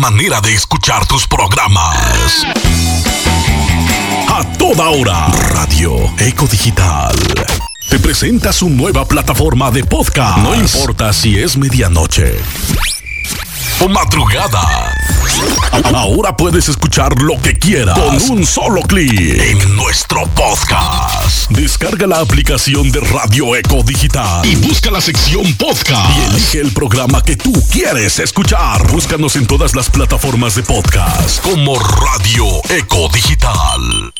manera de escuchar tus programas. A toda hora, Radio Eco Digital. Te presenta su nueva plataforma de podcast. No importa si es medianoche o madrugada. Ahora puedes escuchar lo que quieras con un solo clic en nuestro podcast. Descarga la aplicación de Radio Eco Digital y busca la sección podcast y elige el programa que tú quieres escuchar. Búscanos en todas las plataformas de podcast como Radio Eco Digital.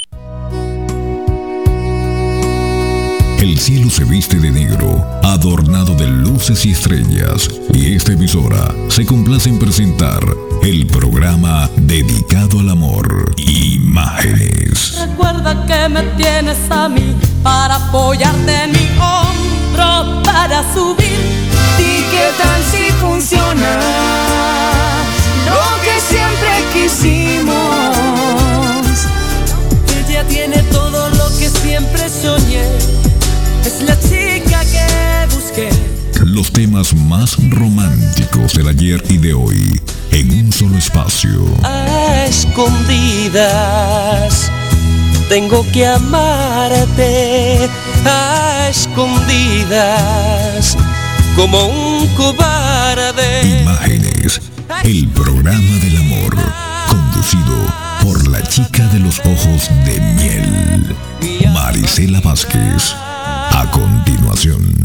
El cielo se viste de negro, adornado de luces y estrellas, y esta emisora se complace en presentar el programa dedicado al amor, Imágenes. Recuerda que me tienes a mí para apoyarte en mi hombro para subir. ¿Y qué tal si funciona lo que siempre quisimos? Ella tiene todo lo que siempre soñé. Es la chica que busqué. Los temas más románticos del ayer y de hoy en un solo espacio. a escondidas. Tengo que amarte a escondidas, como un cobarde. Imágenes, el programa del amor, conducido por la chica de los ojos de miel, Marisela Vázquez. A continuación.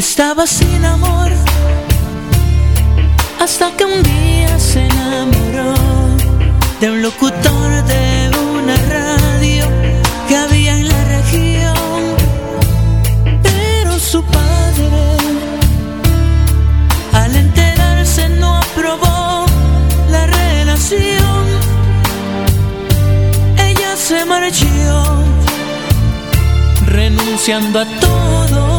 Estaba sin amor. Hasta que un día se enamoró de un locutor de una radio que había en la región. Pero su padre, al enterarse, no aprobó la relación. Ella se marchó, renunciando a todo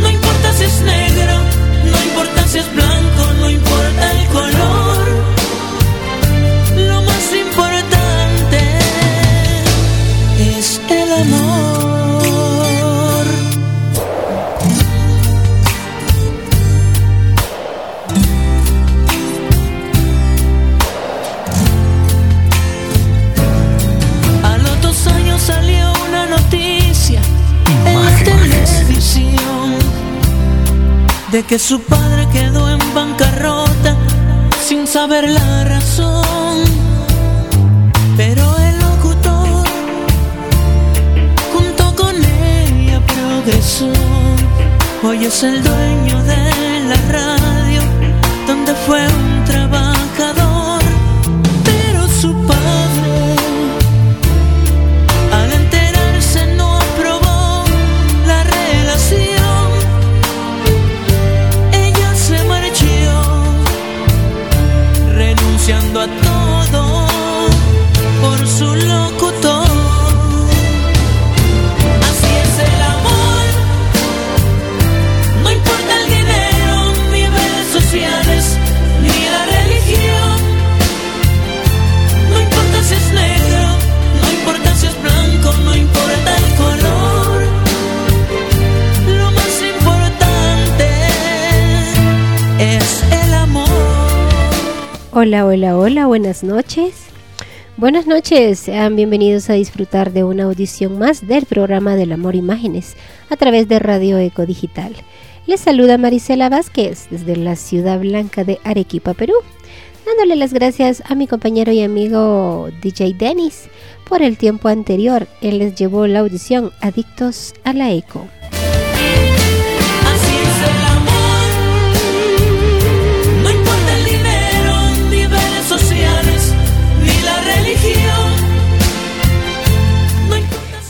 No importa si es negro, no importa si es blanco, de que su padre quedó en bancarrota sin saber la razón. Pero el locutor junto con ella progresó. Hoy es el dueño de la radio donde fue un Hola, hola, hola, buenas noches. Buenas noches, sean bienvenidos a disfrutar de una audición más del programa del Amor Imágenes a través de Radio Eco Digital. Les saluda Marisela Vázquez desde la ciudad blanca de Arequipa, Perú, dándole las gracias a mi compañero y amigo DJ Dennis por el tiempo anterior. Él les llevó la audición Adictos a la Eco.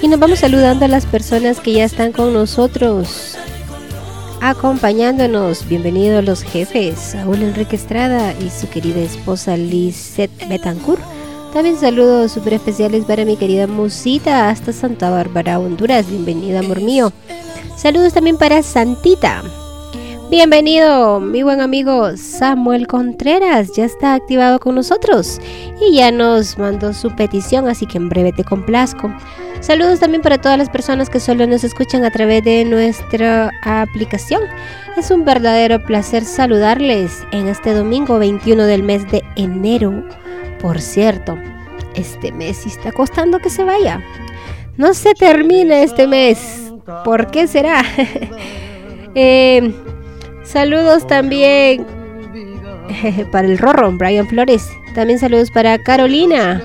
Y nos vamos saludando a las personas que ya están con nosotros, acompañándonos. Bienvenidos los jefes, Saúl Enrique Estrada y su querida esposa Lisette Betancourt. También saludos súper especiales para mi querida Musita hasta Santa Bárbara, Honduras. Bienvenida, amor mío. Saludos también para Santita. Bienvenido, mi buen amigo Samuel Contreras. Ya está activado con nosotros y ya nos mandó su petición, así que en breve te complazco. Saludos también para todas las personas que solo nos escuchan a través de nuestra aplicación. Es un verdadero placer saludarles en este domingo 21 del mes de enero. Por cierto, este mes está costando que se vaya. No se termina este mes. ¿Por qué será? Eh, saludos también para el Rorro, Brian Flores. También saludos para Carolina.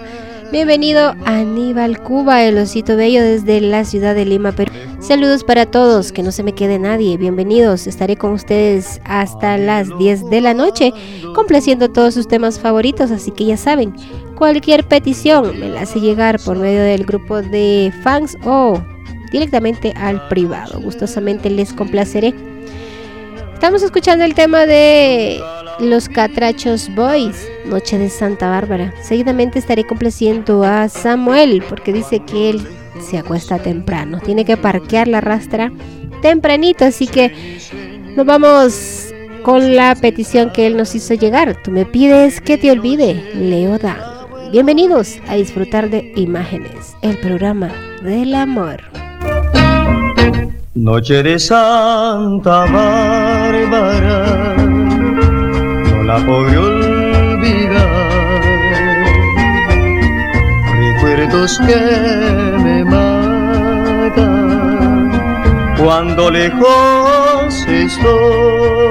Bienvenido Aníbal Cuba, el osito bello desde la ciudad de Lima, Perú. Saludos para todos, que no se me quede nadie. Bienvenidos, estaré con ustedes hasta las 10 de la noche, complaciendo todos sus temas favoritos, así que ya saben, cualquier petición me la hace llegar por medio del grupo de fans o directamente al privado. Gustosamente les complaceré. Estamos escuchando el tema de los Catrachos Boys, Noche de Santa Bárbara. Seguidamente estaré complaciendo a Samuel porque dice que él se acuesta temprano. Tiene que parquear la rastra tempranito, así que nos vamos con la petición que él nos hizo llegar. Tú me pides que te olvide, Leo Dan. Bienvenidos a disfrutar de Imágenes, el programa del amor. Noche de Santa Bárbara, no la podré olvidar. Recuerdos que me matan cuando lejos estoy.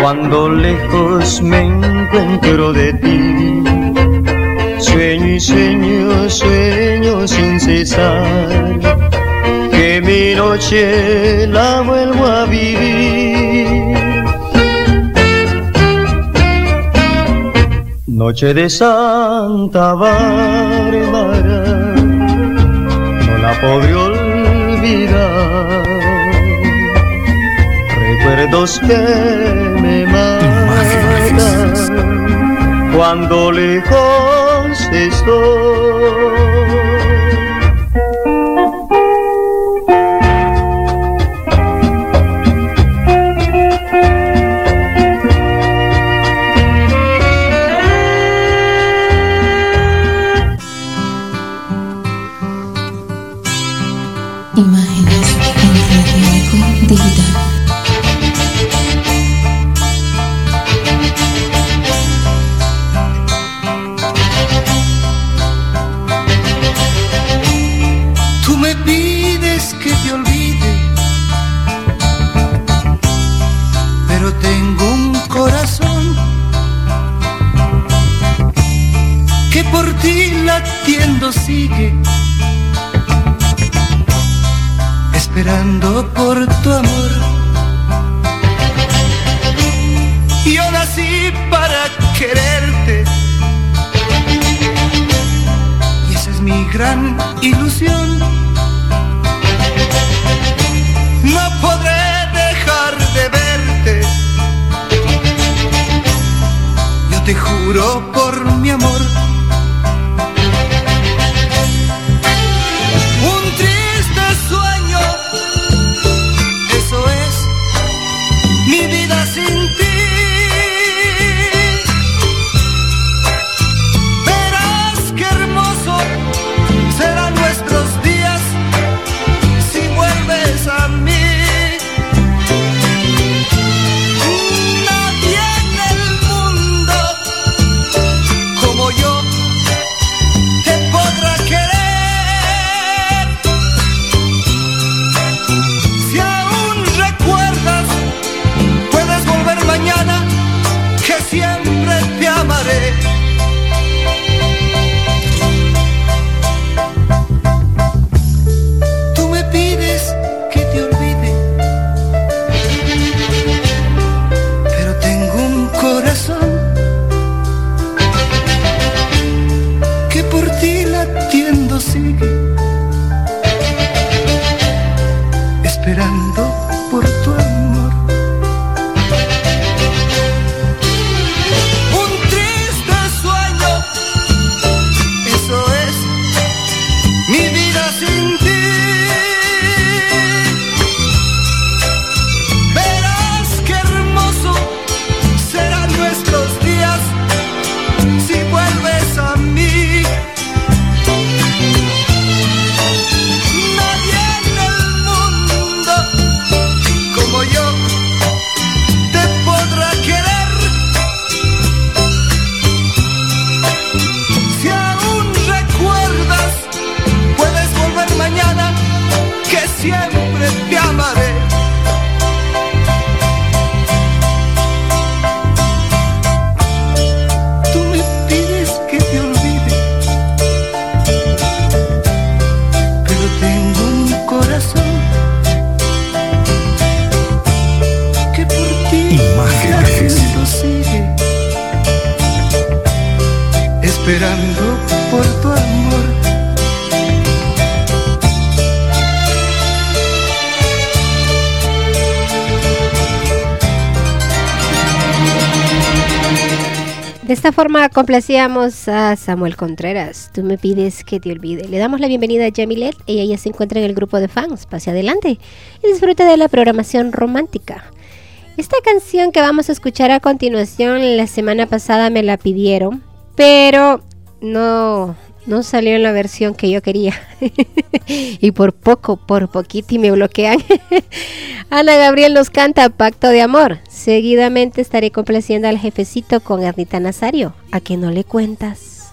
Cuando lejos me encuentro de ti. Sueño y sueño, sueño sin cesar, que mi noche la vuelvo a vivir. Noche de Santa Bárbara, no la podré olvidar. Recuerdos que me matan cuando lejos estoy. sigue esperando por tu amor. y Yo nací para quererte y esa es mi gran ilusión. Forma complacíamos a Samuel Contreras. Tú me pides que te olvide. Le damos la bienvenida a Jamilet. Ella ya se encuentra en el grupo de fans. Pase adelante y disfrute de la programación romántica. Esta canción que vamos a escuchar a continuación, la semana pasada me la pidieron, pero no, no salió en la versión que yo quería. y por poco, por poquito y me bloquean. Ana Gabriel nos canta Pacto de Amor. Seguidamente estaré complaciendo al jefecito con Ernita Nazario. ¿A que no le cuentas?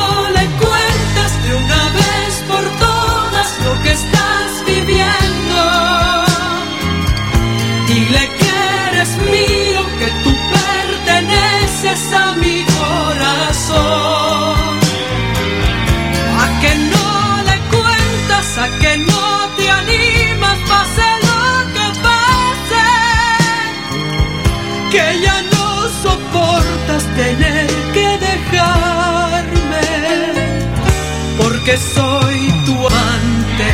cuentas, a que no te animas, pase que ya no soportas tener que dejarme, porque soy tu amante.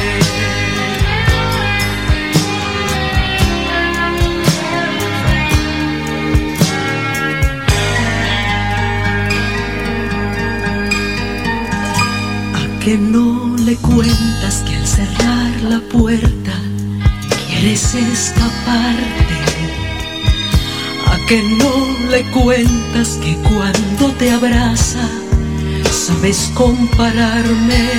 ¿A que no le que cerrar la puerta quieres escaparte? ¿A que no le cuentas que cuando te abraza sabes compararme?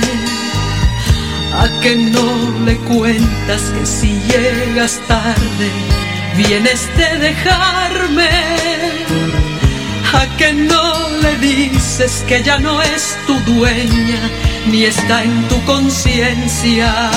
¿A que no le cuentas que si llegas tarde vienes de dejarme? ¿A que no le dices que ya no es tu dueña ni está en tu conciencia?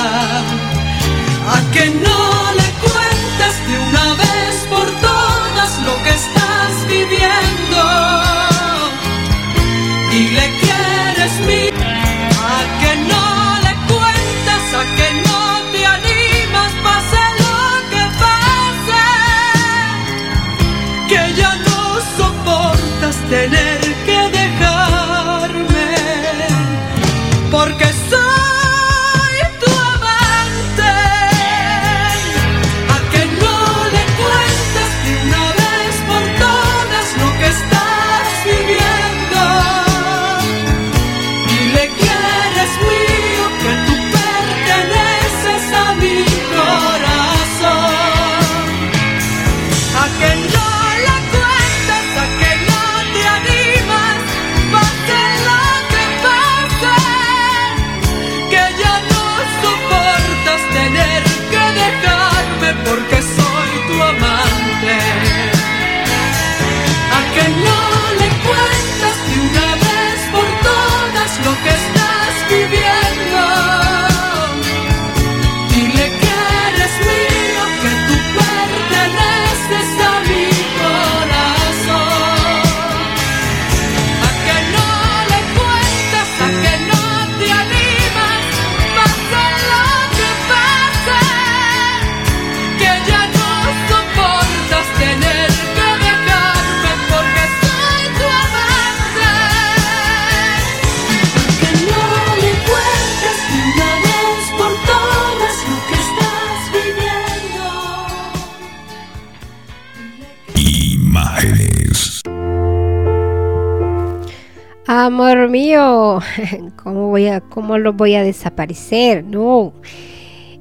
Mío, ¿cómo, voy a, ¿cómo lo voy a desaparecer? No.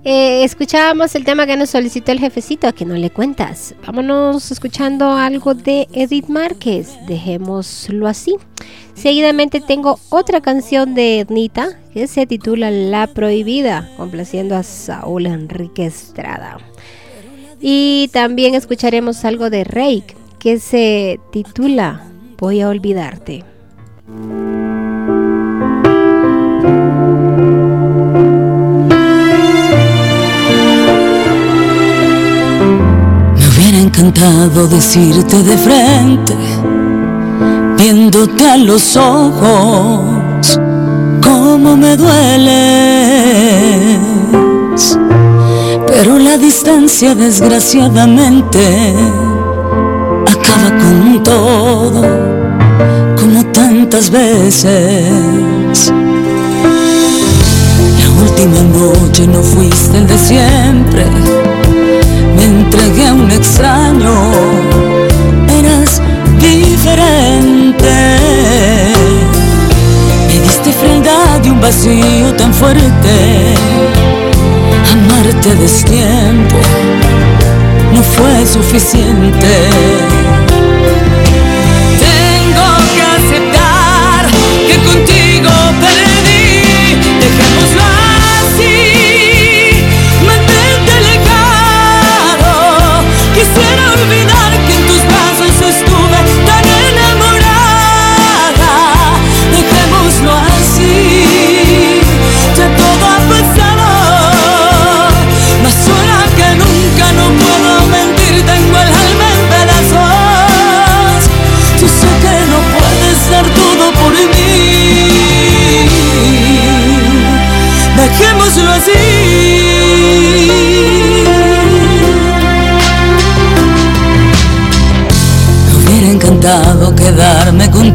Eh, escuchábamos el tema que nos solicitó el jefecito, que no le cuentas. Vámonos escuchando algo de Edith Márquez, dejémoslo así. Seguidamente tengo otra canción de Ednita que se titula La Prohibida, complaciendo a Saúl Enrique Estrada. Y también escucharemos algo de Reik que se titula Voy a olvidarte. Encantado decirte de frente, viéndote a los ojos, cómo me dueles. Pero la distancia desgraciadamente acaba con todo, como tantas veces. La última noche no fuiste el de siempre me entregué a un extraño, eras diferente. Me diste frialdad y un vacío tan fuerte. Amarte a destiempo no fue suficiente.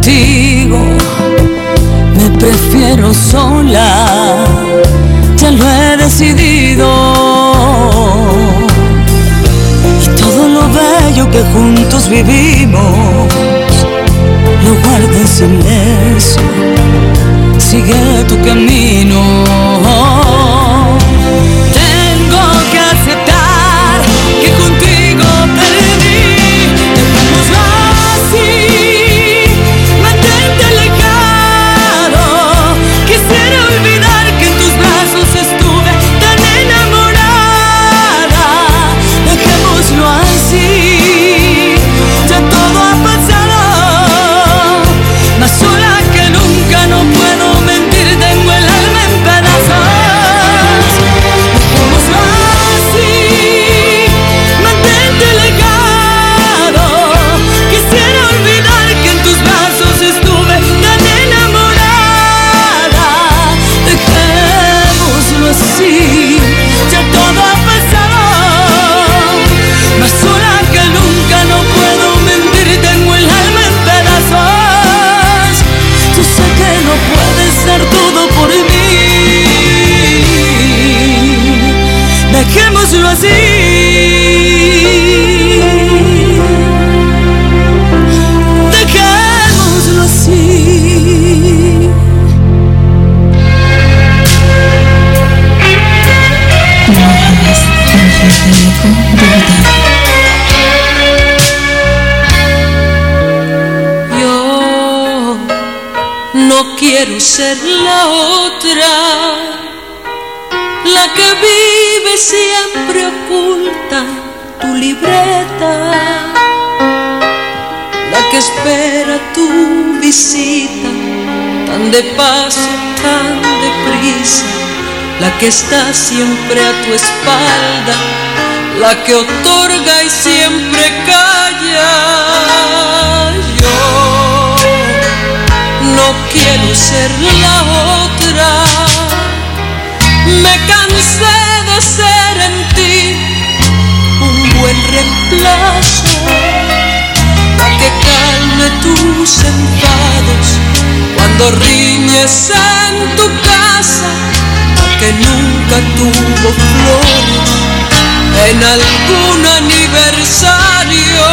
Contigo. Me prefiero sola, ya lo he decidido. Y todo lo bello que juntos vivimos, visita, tan de paso, tan deprisa, la que está siempre a tu espalda, la que otorga y siempre calla no quiero ser la otra. Me cansé de ser en ti un buen reemplazo, la que calme tus enfados cuando riñes en tu casa, la que nunca tuvo flores en algún aniversario.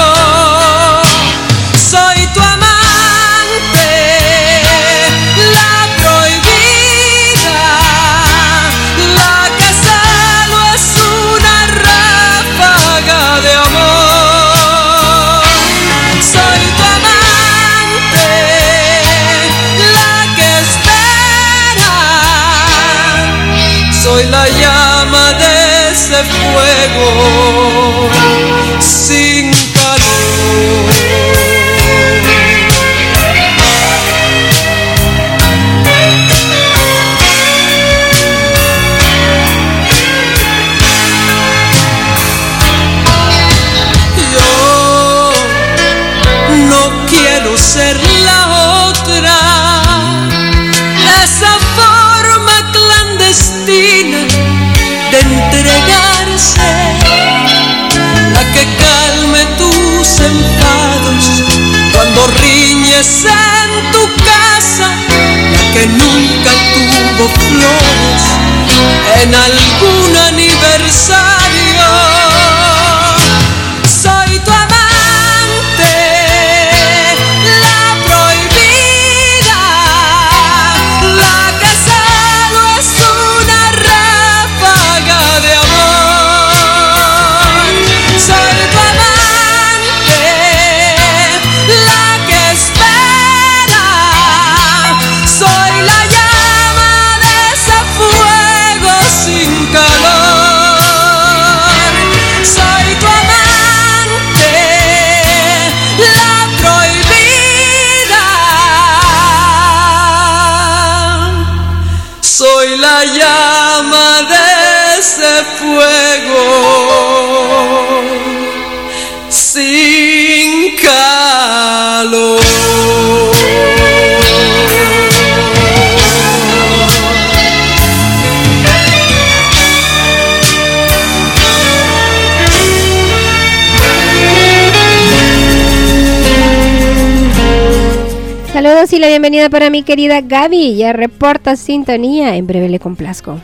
La bienvenida para mi querida Gaby. Ya reporta sintonía. En breve le complazco.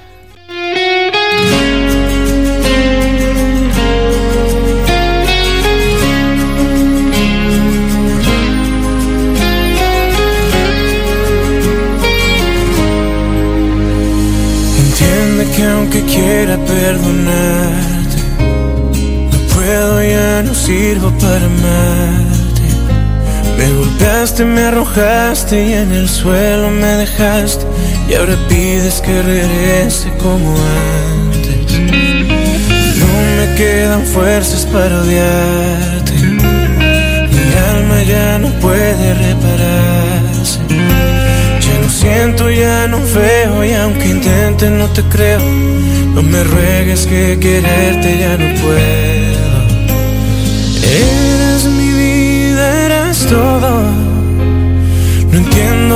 Me arrojaste y en el suelo me dejaste. Y ahora pides que regrese como antes. No me quedan fuerzas para odiarte. Mi alma ya no puede repararse. Ya no siento, ya no veo y aunque intente no te creo. No me ruegues que quererte ya no puedo.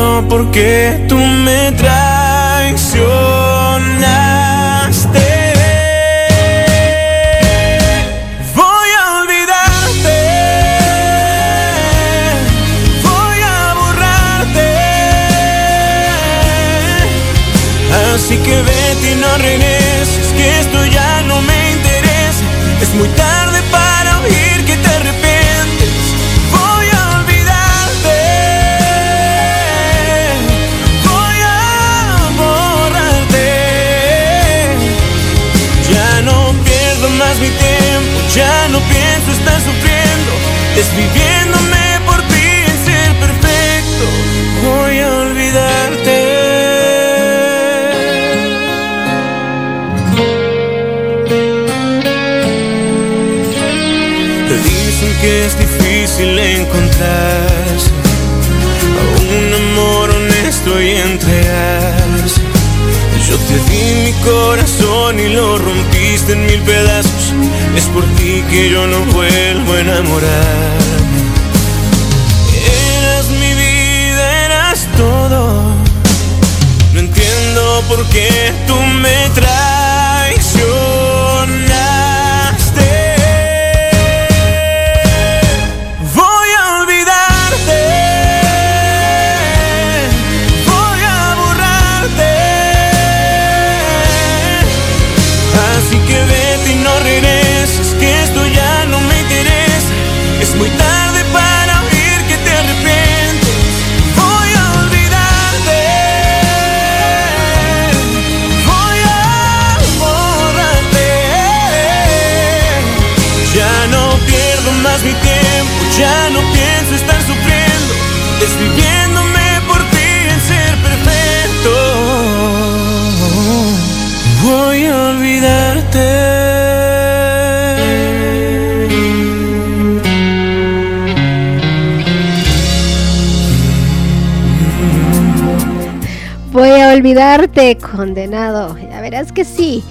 Entiendo por qué tú me traicionaste. Voy a olvidarte. Voy a borrarte. Así que vete y no regreses, que esto ya no me interesa. Es muy tarde mi tiempo. Ya no pienso estar sufriendo. Desviviéndome por ti en ser perfecto. Voy a olvidarte. Te dicen que es difícil encontrarse a un amor honesto y entregarse. Yo te di mi corazón y lo rompiste en mil pedazos. Es por ti que yo no vuelvo a enamorarme. Eras mi vida, eras todo. No entiendo por qué tú me traicionaste. Olvidarte, condenado. Ya verás que sí.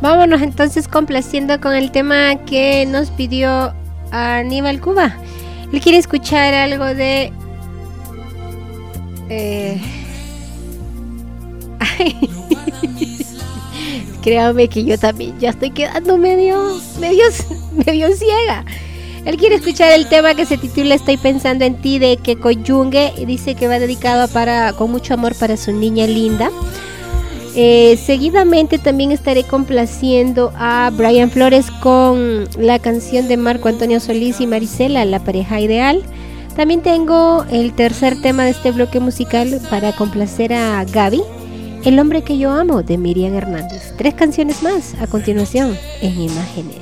Vámonos entonces complaciendo con el tema que nos pidió Aníbal Cuba. Él quiere escuchar algo de... Eh... Créame que yo también ya estoy quedando medio, medio, medio ciega. Él quiere escuchar el tema que se titula Estoy pensando en ti de que Coyungue y dice que va dedicado para con mucho amor para su niña linda. Eh, seguidamente también estaré complaciendo a Brian Flores con la canción de Marco Antonio Solís y Marisela, La pareja ideal. También tengo el tercer tema de este bloque musical para complacer a Gaby, El hombre que yo amo de Miriam Hernández. Tres canciones más a continuación en imágenes.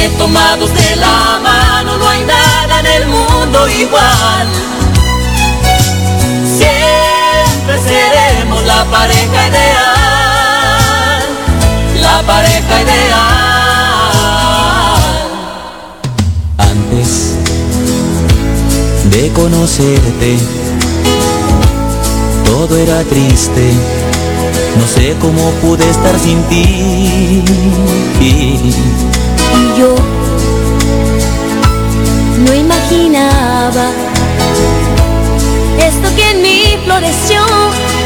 Porque tomados de la mano no hay nada en el mundo igual. Siempre seremos la pareja ideal. La pareja ideal. Antes de conocerte, todo era triste. No sé cómo pude estar sin ti. Y yo no imaginaba esto que en mí floreció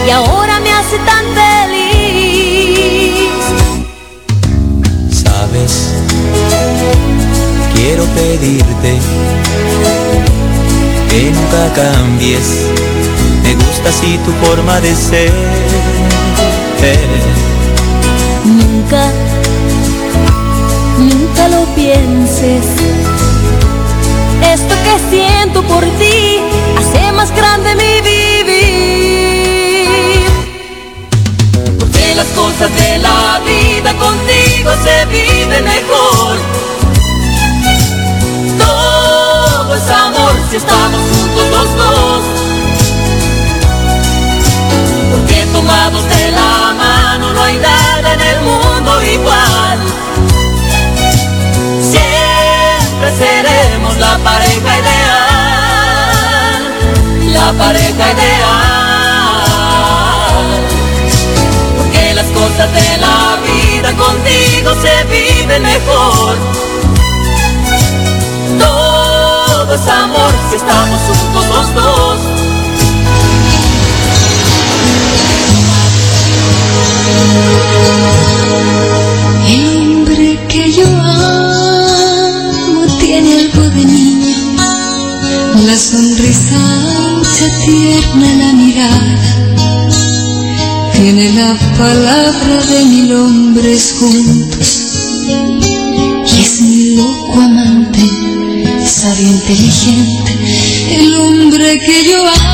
y ahora me hace tan feliz. Sabes, quiero pedirte que nunca cambies. Me gusta así tu forma de ser. Nunca, lo pienses. Esto que siento por ti hace más grande mi vivir. Porque las cosas de la vida contigo se viven mejor. Todo es amor si estamos juntos los dos. Porque tomados de la mano no hay nada en el mundo igual. Seremos la pareja ideal. La pareja ideal. Porque las cosas de la vida contigo se viven mejor. Todo es amor si estamos juntos los dos. Hombre que yo de niño, la sonrisa ancha, tierna la mirada, tiene la palabra de mil hombres juntos. Y es mi loco amante, sabio, inteligente, el hombre que yo amo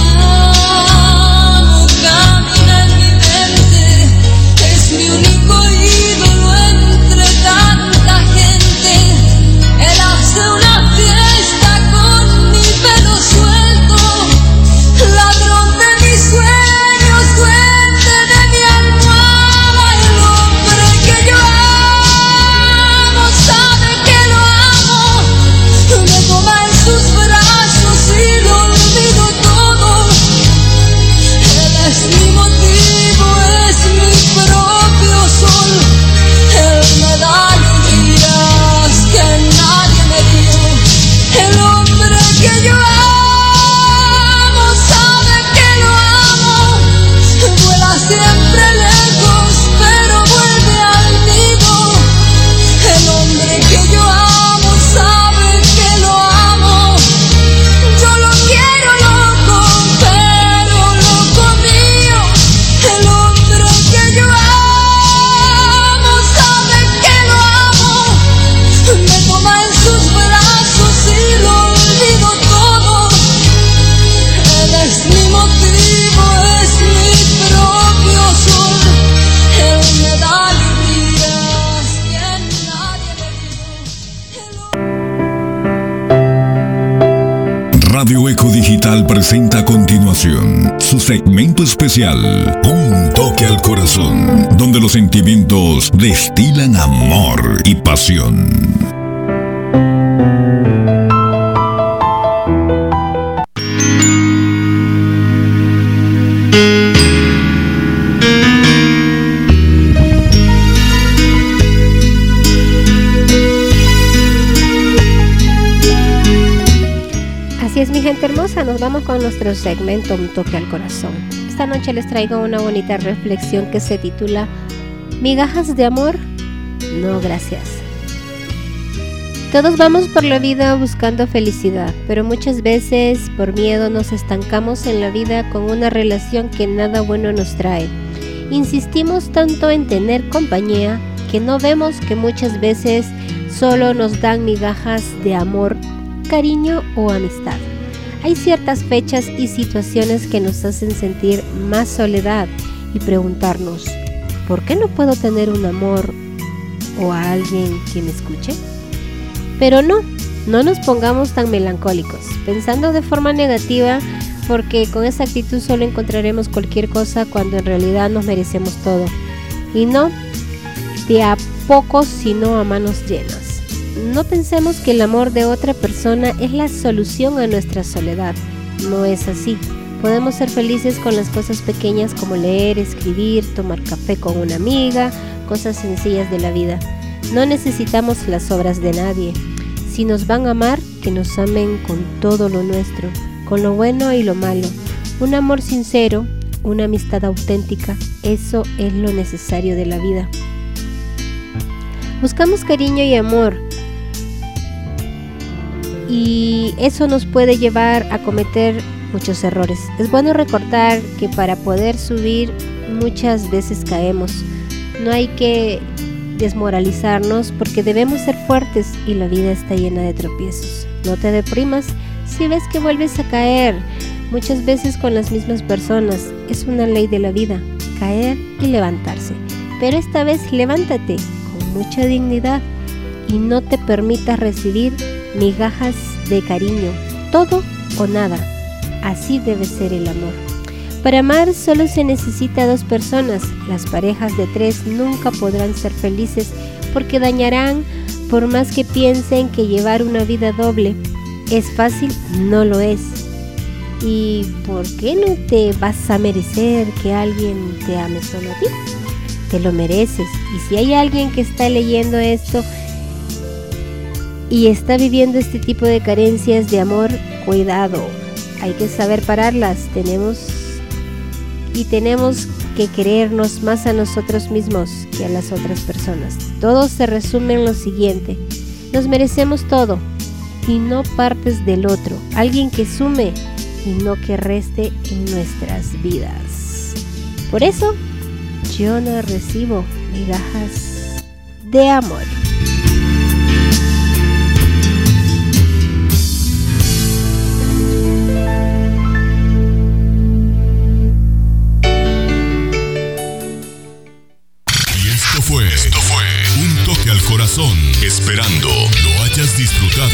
segmento especial, Un toque al corazón, donde los sentimientos destilan amor y pasión. Nuestro segmento Un toque al corazón. Esta noche les traigo una bonita reflexión que se titula Migajas de amor, no gracias. Todos vamos por la vida buscando felicidad, pero muchas veces por miedo nos estancamos en la vida con una relación que nada bueno nos trae. Insistimos tanto en tener compañía que no vemos que muchas veces solo nos dan migajas de amor, cariño o amistad. Hay ciertas fechas y situaciones que nos hacen sentir más soledad y preguntarnos, ¿por qué no puedo tener un amor o a alguien que me escuche? Pero no, no nos pongamos tan melancólicos, pensando de forma negativa, porque con esa actitud solo encontraremos cualquier cosa cuando en realidad nos merecemos todo. Y no de a poco, sino a manos llenas. No pensemos que el amor de otra persona es la solución a nuestra soledad. No es así. Podemos ser felices con las cosas pequeñas como leer, escribir, tomar café con una amiga, cosas sencillas de la vida. No necesitamos las obras de nadie. Si nos van a amar, que nos amen con todo lo nuestro, con lo bueno y lo malo. Un amor sincero, una amistad auténtica, eso es lo necesario de la vida. Buscamos cariño y amor, y eso nos puede llevar a cometer muchos errores. Es bueno recordar que para poder subir muchas veces caemos. No hay que desmoralizarnos porque debemos ser fuertes y la vida está llena de tropiezos. No te deprimas si ves que vuelves a caer, muchas veces con las mismas personas. Es una ley de la vida, caer y levantarse. Pero esta vez levántate con mucha dignidad y no te permitas recibir migajas de cariño, todo o nada. Así debe ser el amor. Para amar solo se necesita dos personas. Las parejas de tres nunca podrán ser felices porque dañarán por más que piensen que llevar una vida doble es fácil, no lo es. ¿Y por qué no te vas a merecer que alguien te ame solo a ti? Te lo mereces. Y si hay alguien que está leyendo esto y está viviendo este tipo de carencias de amor, cuidado. Hay que saber pararlas. Tenemos y tenemos que querernos más a nosotros mismos que a las otras personas. Todo se resume en lo siguiente. Nos merecemos todo y no partes del otro. Alguien que sume y no que reste en nuestras vidas. Por eso, yo no recibo migajas de amor. Esperando lo hayas disfrutado.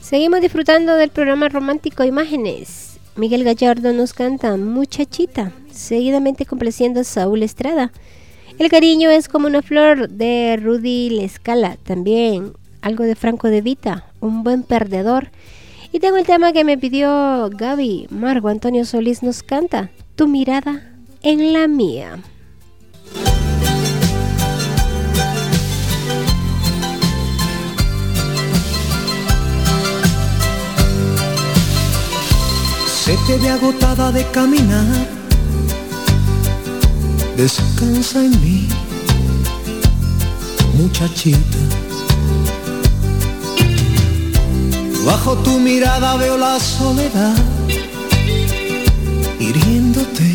Seguimos disfrutando del programa romántico Imágenes. Miguel Gallardo nos canta Muchachita, seguidamente complaciendo a Saúl Estrada. El cariño es como una flor de Rudy Lescala, también algo de Franco de Vita, un buen perdedor y tengo el tema que me pidió Gaby. Margo Antonio Solís nos canta Tu mirada en la mía. Se te agotada de caminar. Descansa en mí, muchachita Bajo tu mirada veo la soledad hiriéndote,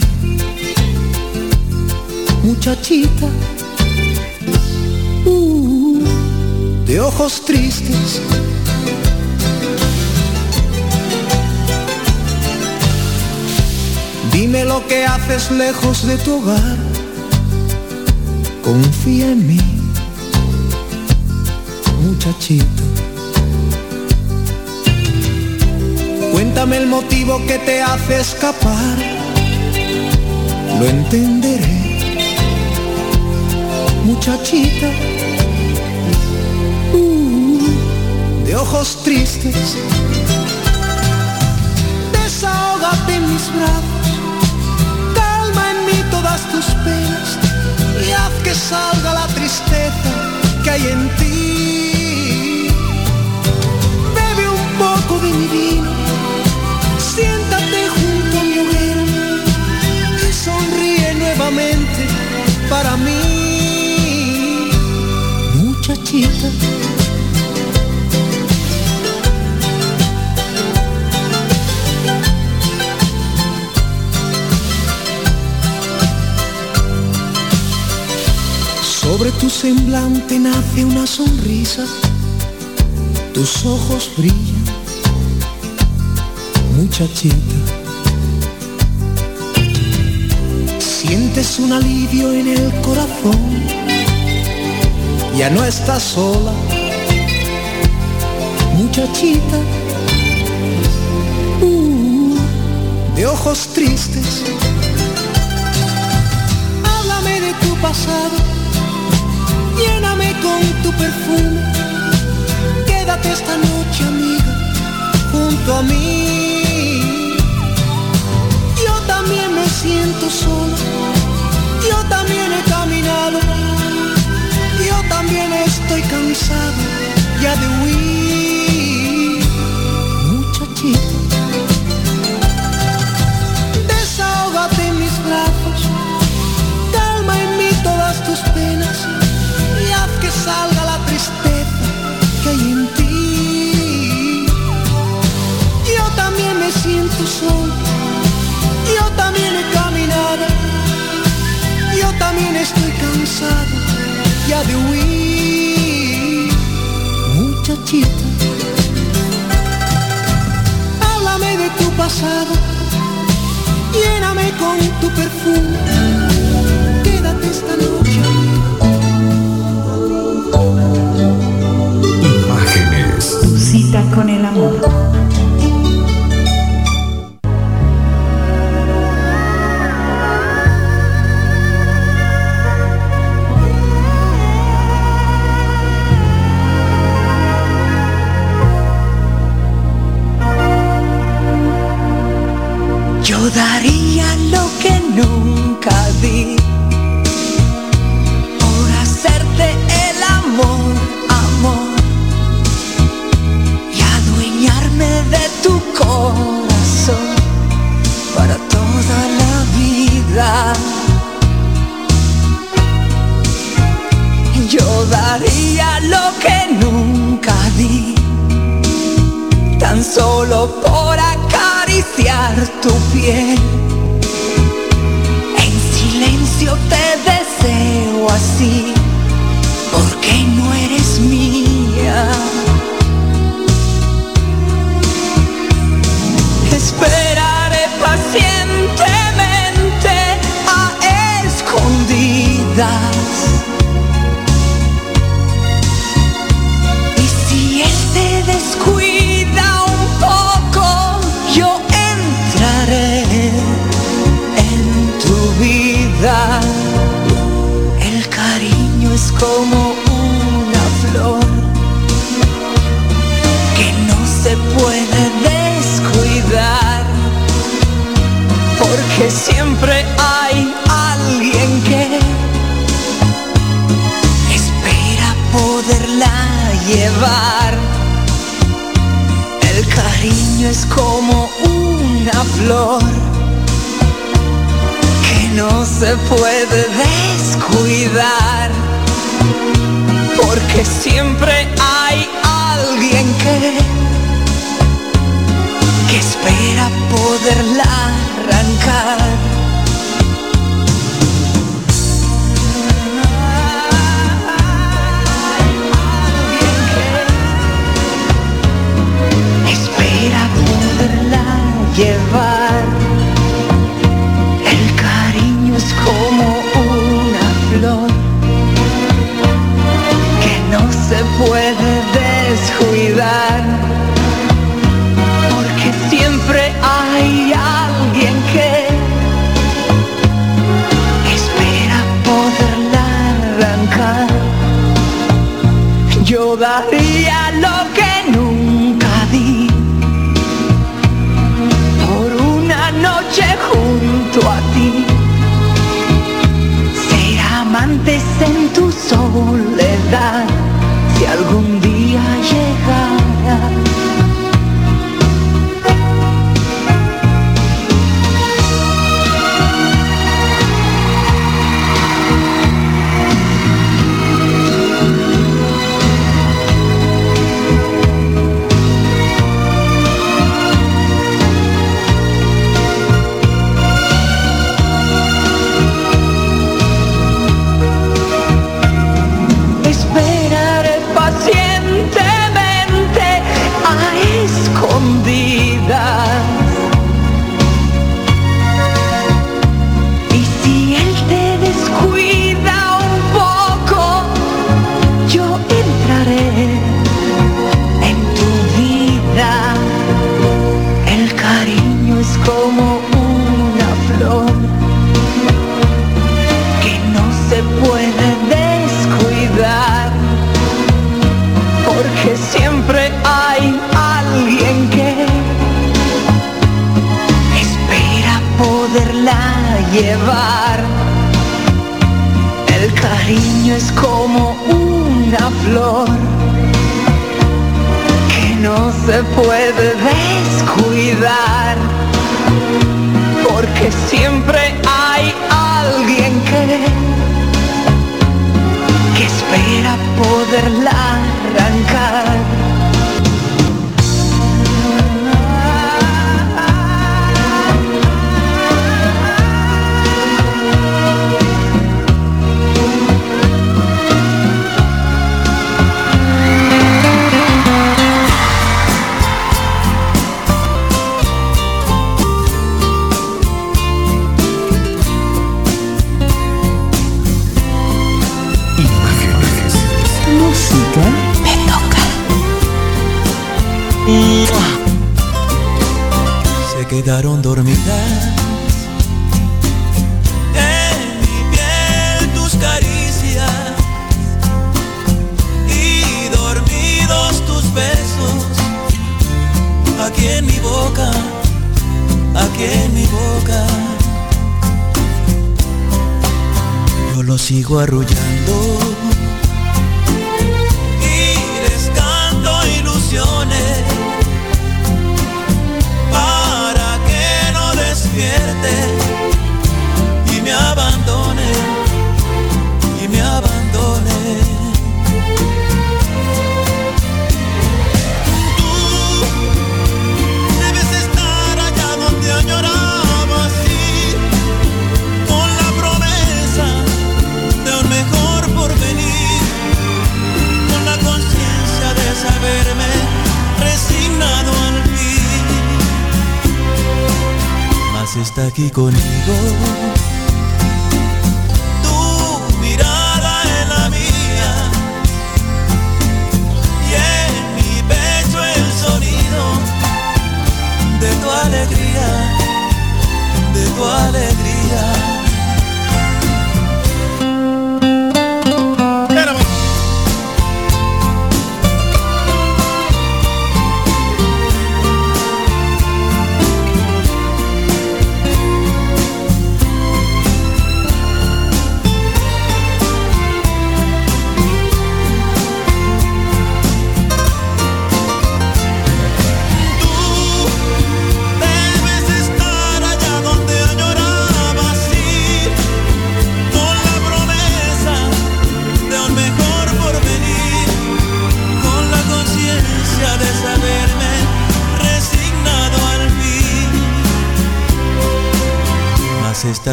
muchachita, uh, de ojos tristes. Dime lo que haces lejos de tu hogar, confía en mí, muchachita. Cuéntame el motivo que te hace escapar, lo entenderé, muchachita, uh, de ojos tristes, desahógate en mis brazos, calma en mí todas tus penas. Y haz que salga la tristeza que hay en ti. Sobre tu semblante nace una sonrisa, tus ojos brillan. Muchachita. Sientes un alivio en el corazón, ya no estás sola, muchachita. Uh, de ojos tristes, háblame de tu pasado, lléname con tu perfume, quédate esta noche amiga junto a mí. También me siento solo, yo también he caminado, yo cansado ya de huir, muchachito. Desahógate en mis brazos, calma en mí todas tus penas y haz que salga la tristeza que hay en ti. Yo también me siento solo yo también he caminado, yo también estoy cansado ya de huir, muchachita. Háblame de tu pasado, lléname con tu perfume, quédate esta noche. puede descuidar, porque siempre hay alguien que espera poderla llevar. El cariño es como una flor que no se puede descuidar, porque siempre hay alguien que espera poderla arrancar. Espera poderla llevar. El cariño es como una flor que no se puede descuidar. que algún sigo arrullando. Aquí conmigo. Tu mirada en la mía y en mi pecho el sonido de tu alegría, de tu alegría.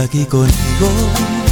Aquí conmigo.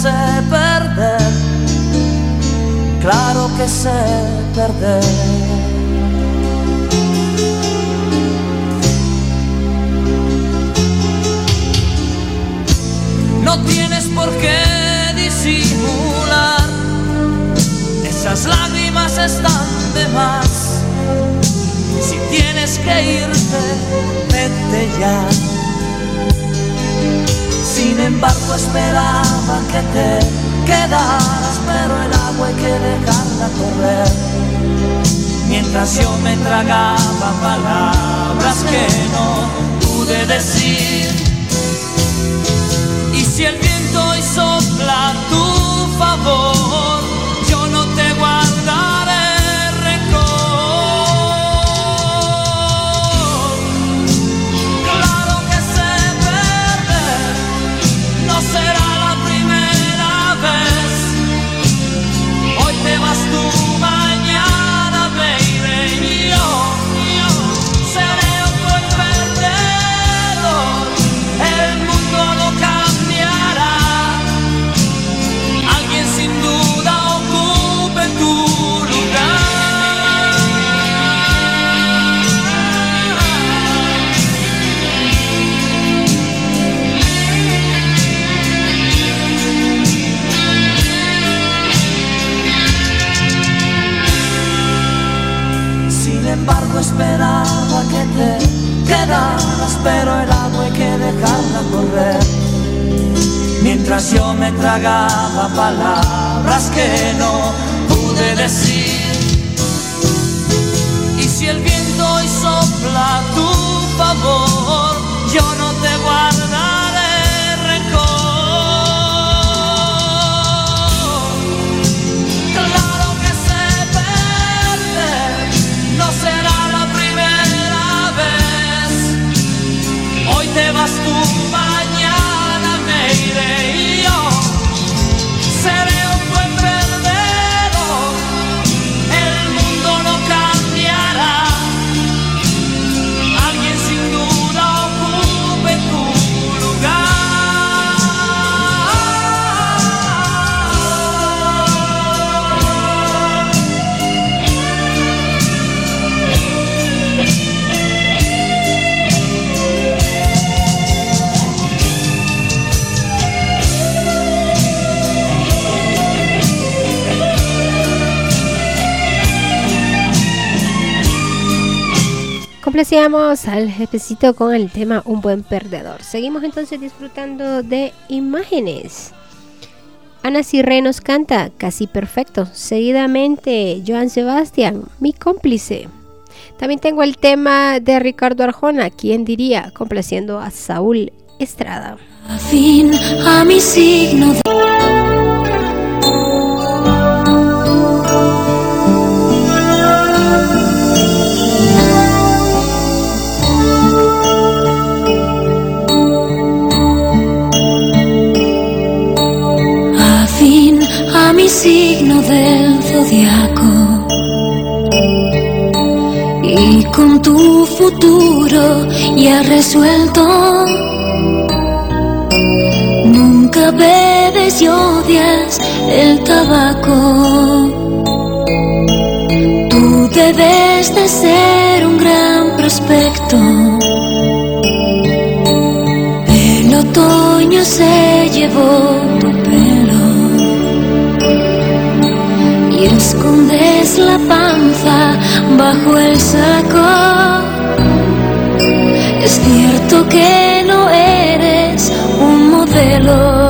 Sé perder, claro que sé perder. No tienes por qué disimular esas lágrimas están de más. Si tienes que irte, vete ya. Sin embargo, esperaba que te quedaras, pero el agua hay que dejarla correr. Mientras yo me tragaba palabras que no pude decir. Y si el viento hoy sopla a tu favor, yo no te guardaré esperaba que te quedaras, pero el agua hay que dejarla correr. Mientras yo me tragaba palabras que no pude decir. Y si el viento hoy sopla a tu favor, yo no te guardaré Complacíamos al jefecito con el tema Un buen perdedor. Seguimos entonces disfrutando de imágenes. Ana Cirre nos canta Casi Perfecto. Seguidamente, Joan Sebastián, mi cómplice. También tengo el tema de Ricardo Arjona, quien diría, complaciendo a Saúl Estrada. fin a mi signo futuro ya resuelto. Nunca bebes y odias el tabaco. Tú debes de ser un gran prospecto. El otoño se llevó tu y escondes la panza bajo el saco. Es cierto que no eres un modelo,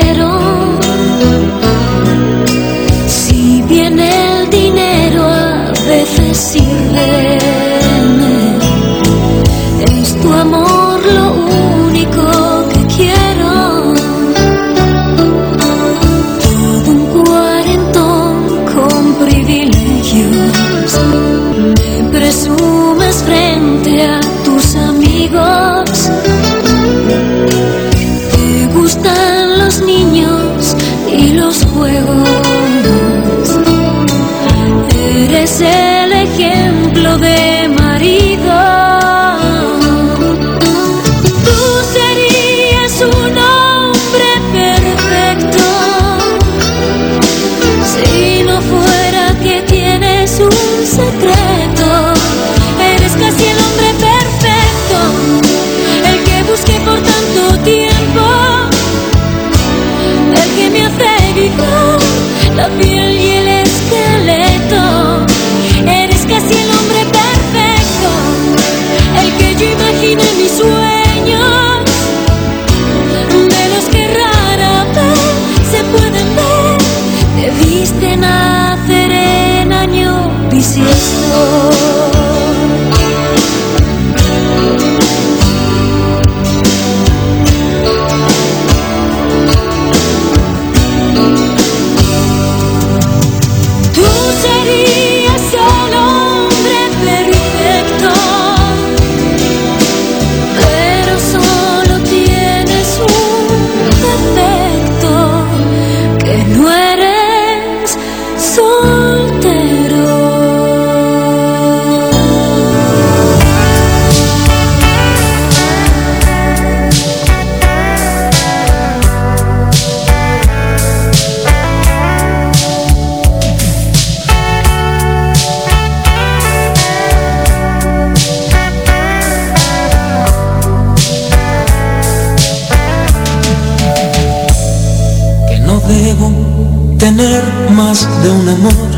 de un amor.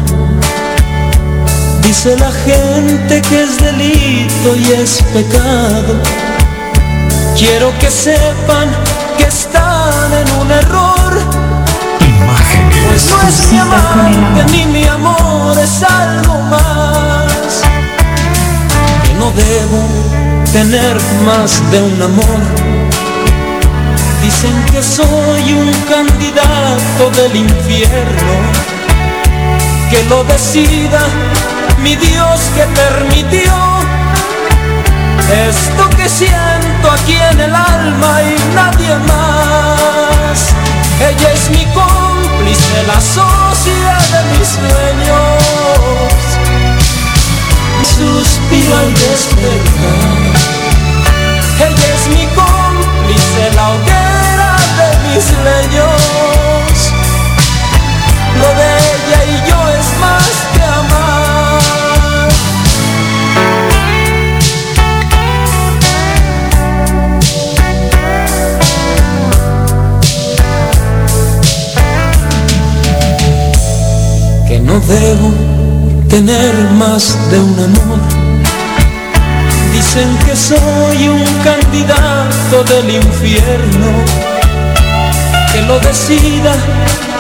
Dice la gente que es delito y es pecado. quiero que sepan que están en un error. Pues no es mi amante ni mi amor, es algo más. Que no debo tener más de un amor. Dicen que soy un candidato del infierno. Que lo decida mi Dios que permitió esto que siento aquí en el alma y nadie más. Ella es mi cómplice, la socia de mis sueños. Suspiro al despertar. Ella es mi cómplice, la hoguera de mis leños. No debo tener más de un amor. Dicen que soy un candidato del infierno. Que lo decida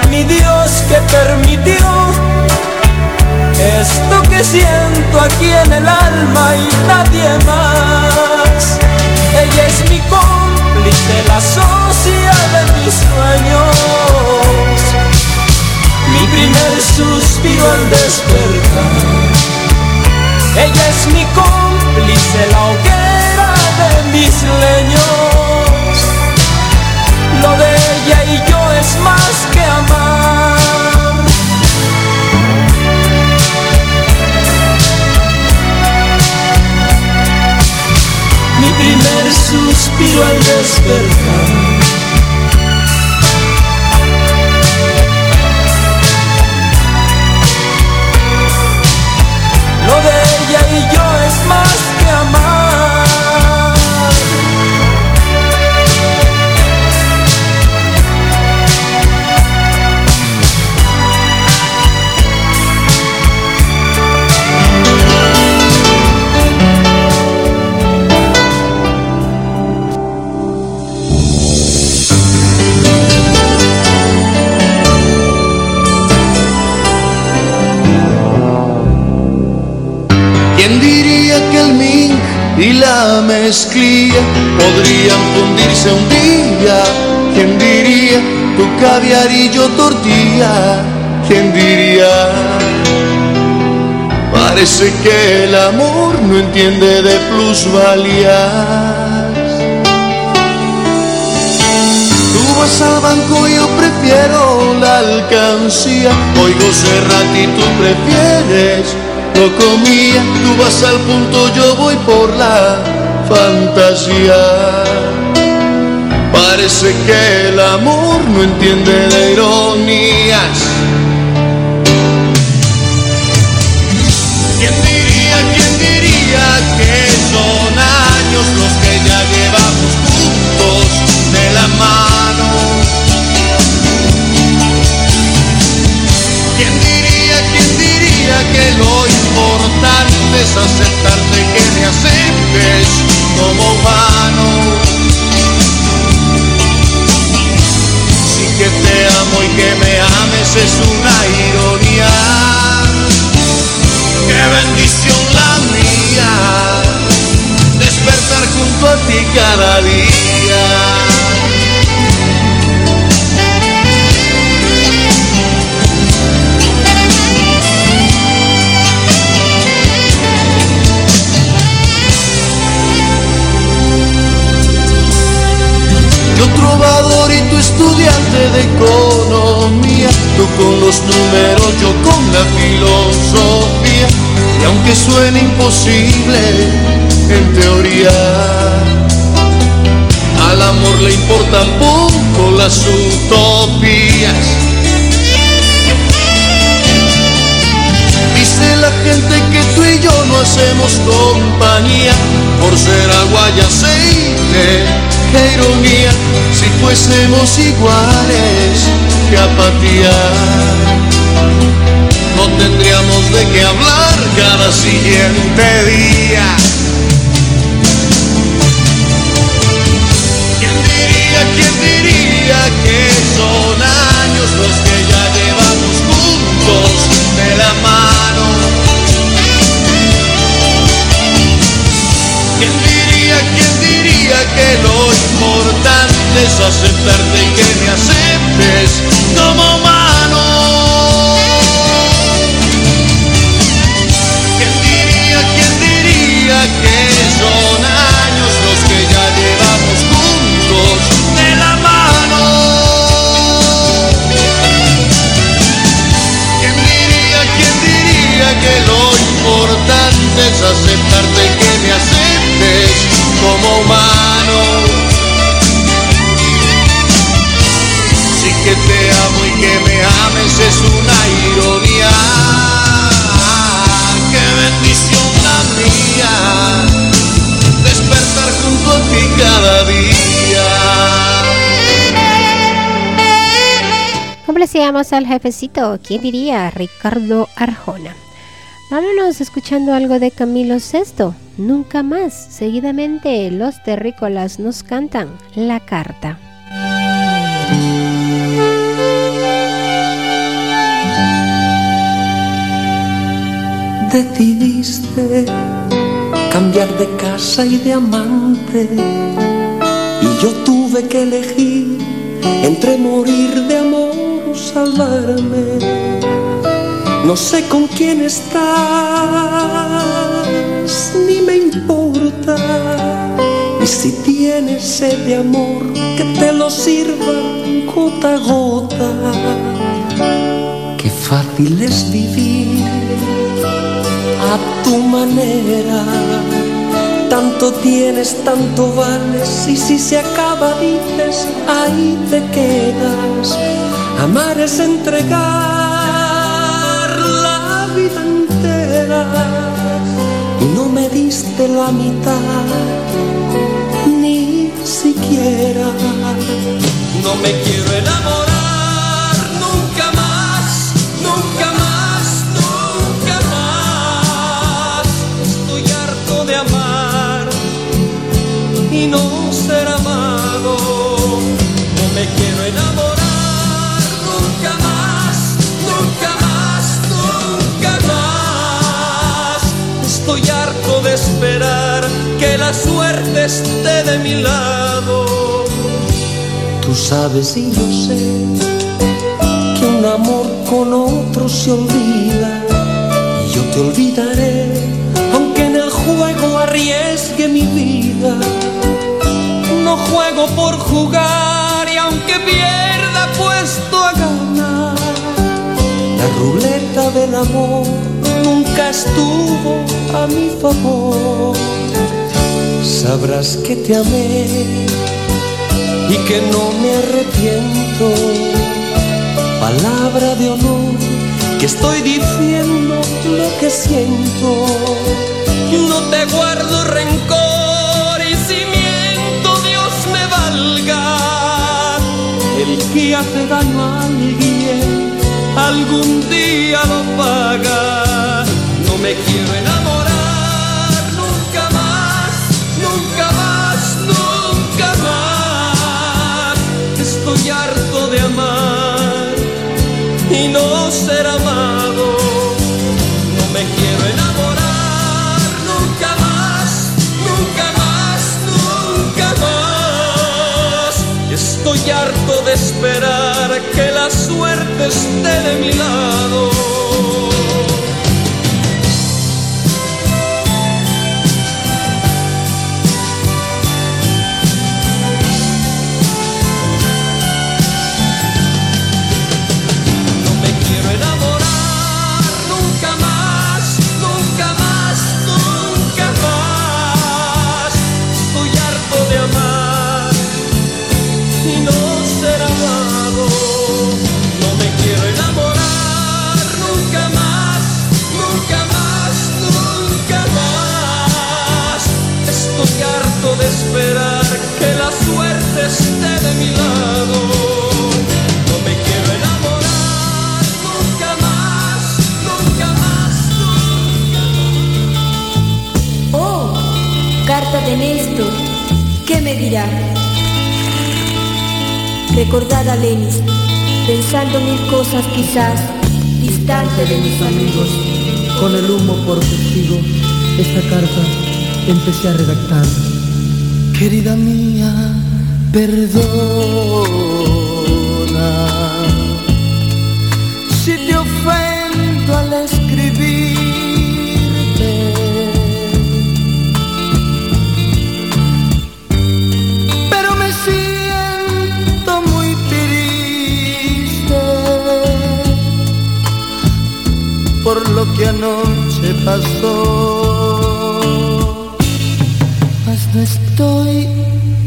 mi Dios que permitió esto que siento aquí en el alma y nadie más. Ella es mi cómplice, la socia de mis sueños. Mi primer suspiro al despertar. Ella es mi cómplice, la hoguera de mis leños. Lo de ella y yo es más que amar. Mi primer suspiro al despertar. Y la mezclilla podrían fundirse un día? ¿Quién diría tu caviar y yo tortilla? ¿Quién diría? Parece que el amor no entiende de plusvalías. Tú vas al banco, yo prefiero la alcancía. Oigo Serrat y tú prefieres lo comía. Tú vas al punto, yo voy por la fantasía. Parece que el amor no entiende de ironías. Es aceptarte que me aceptes como humano? Sí que te amo y que me ames es una ironía. Qué bendición la mía, despertar junto a ti cada día. Trovador y tu estudiante de economía, tú con los números, yo con la filosofía. Y aunque suene imposible en teoría, al amor le importan poco las utopías. Dice la gente que tú y yo no hacemos compañía por ser agua y aceite qué ironía si fuésemos iguales que apatía. No tendríamos de qué hablar cada siguiente día. ¿Quién diría, quién diría que son años los que ya llevamos juntos de la mano? ¿Quién diría, quién es aceptarte y que me aceptes como humano. ¿Quién diría, quién diría que son años los que ya llevamos juntos de la mano? ¿Quién diría, quién diría que lo importante es aceptarte y que me aceptes como humano? Sí que te amo y que me ames es una ironía. Qué bendición la mía, despertar junto a ti cada día. Complacíamos al jefecito, ¿quién diría? Ricardo Arjona. Vámonos escuchando algo de Camilo VI. Nunca más. Seguidamente los terrícolas nos cantan La Carta. Decidiste cambiar de casa y de amante y yo tuve que elegir entre morir de amor o salvarme. No sé con quién estás, ni me importa. Y si tienes sed de amor, que te lo sirva gota a gota. Qué fácil es vivir a tu manera. Tanto tienes, tanto vales, y si se acaba dices, ahí te quedas. Amar es entregar y no me diste la mitad, ni siquiera. No me quiero enamorar nunca más, nunca más, nunca más. Estoy harto de amar y no ser amado. No me quiero enamorar Estoy harto de esperar que la suerte esté de mi lado. Tú sabes y yo sé que un amor con otro se olvida y yo te olvidaré aunque en el juego arriesgue mi vida. No juego por jugar y aunque pierda puesto a ganar. La ruleta del amor nunca estuvo a mi favor. Sabrás que te amé y que no me arrepiento. Palabra de honor que estoy diciendo lo que siento. No te guardo rencor y si miento Dios me valga. El que hace daño a alguien algún día lo paga. No me quiero enamorar nunca más, nunca más. Estoy harto de amar y no ser amado. No me quiero enamorar nunca más, nunca más, nunca más. Estoy harto de esperar que la suerte esté de mi lado. Recordad a Lenis, pensando mil cosas quizás, distante de mis amigos. Con el humo por testigo, esta carta empecé a redactar. Querida mía, Perdona si te ofendo al escribirte. Pero me siento muy triste por lo que anoche pasó. Mas no estoy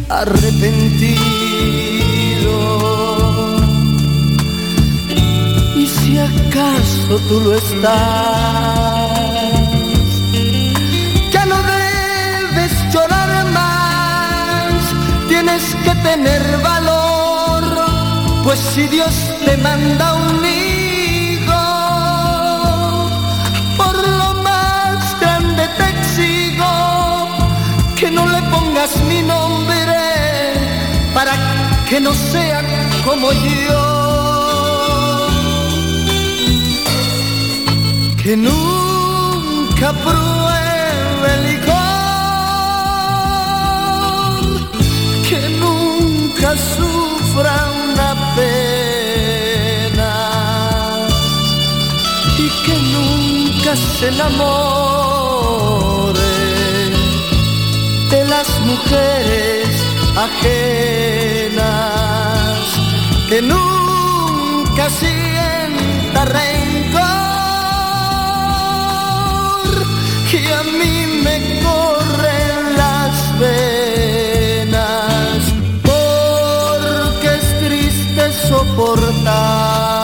arrepentido. Y si acaso tú lo estás, ya no debes llorar más, tienes que tener valor, pues si Dios te manda un que no sea como yo. Que nunca pruebe el licor, que nunca sufra una pena. Y que nunca se enamore de las mujeres ajenas, que nunca sienta rencor, que a mí me corren las venas, porque es triste soportar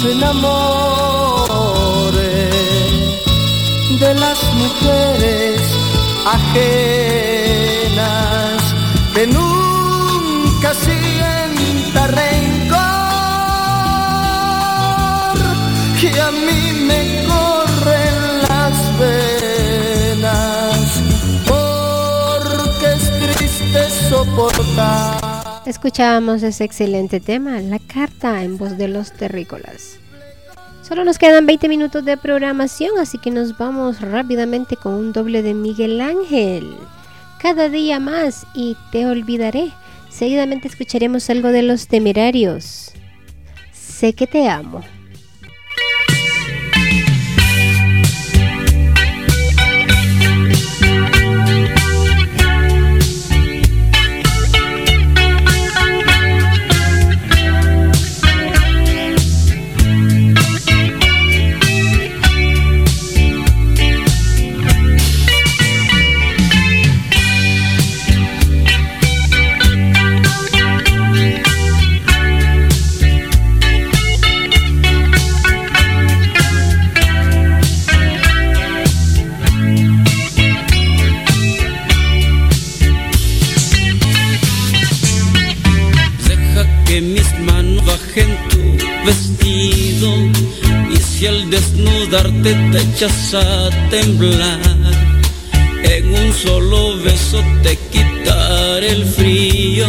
se enamore de las mujeres ajenas, que nunca sienta rencor, que a mí me corren las venas, porque es triste soportar. Escuchábamos ese excelente tema, La Carta en voz de los terrícolas. Solo nos quedan 20 minutos de programación, así que nos vamos rápidamente con un doble de Miguel Ángel. Cada día más y te olvidaré. Seguidamente escucharemos algo de los temerarios. Sé que te amo. Si al desnudarte te echas a temblar, en un solo beso te quitaré el frío,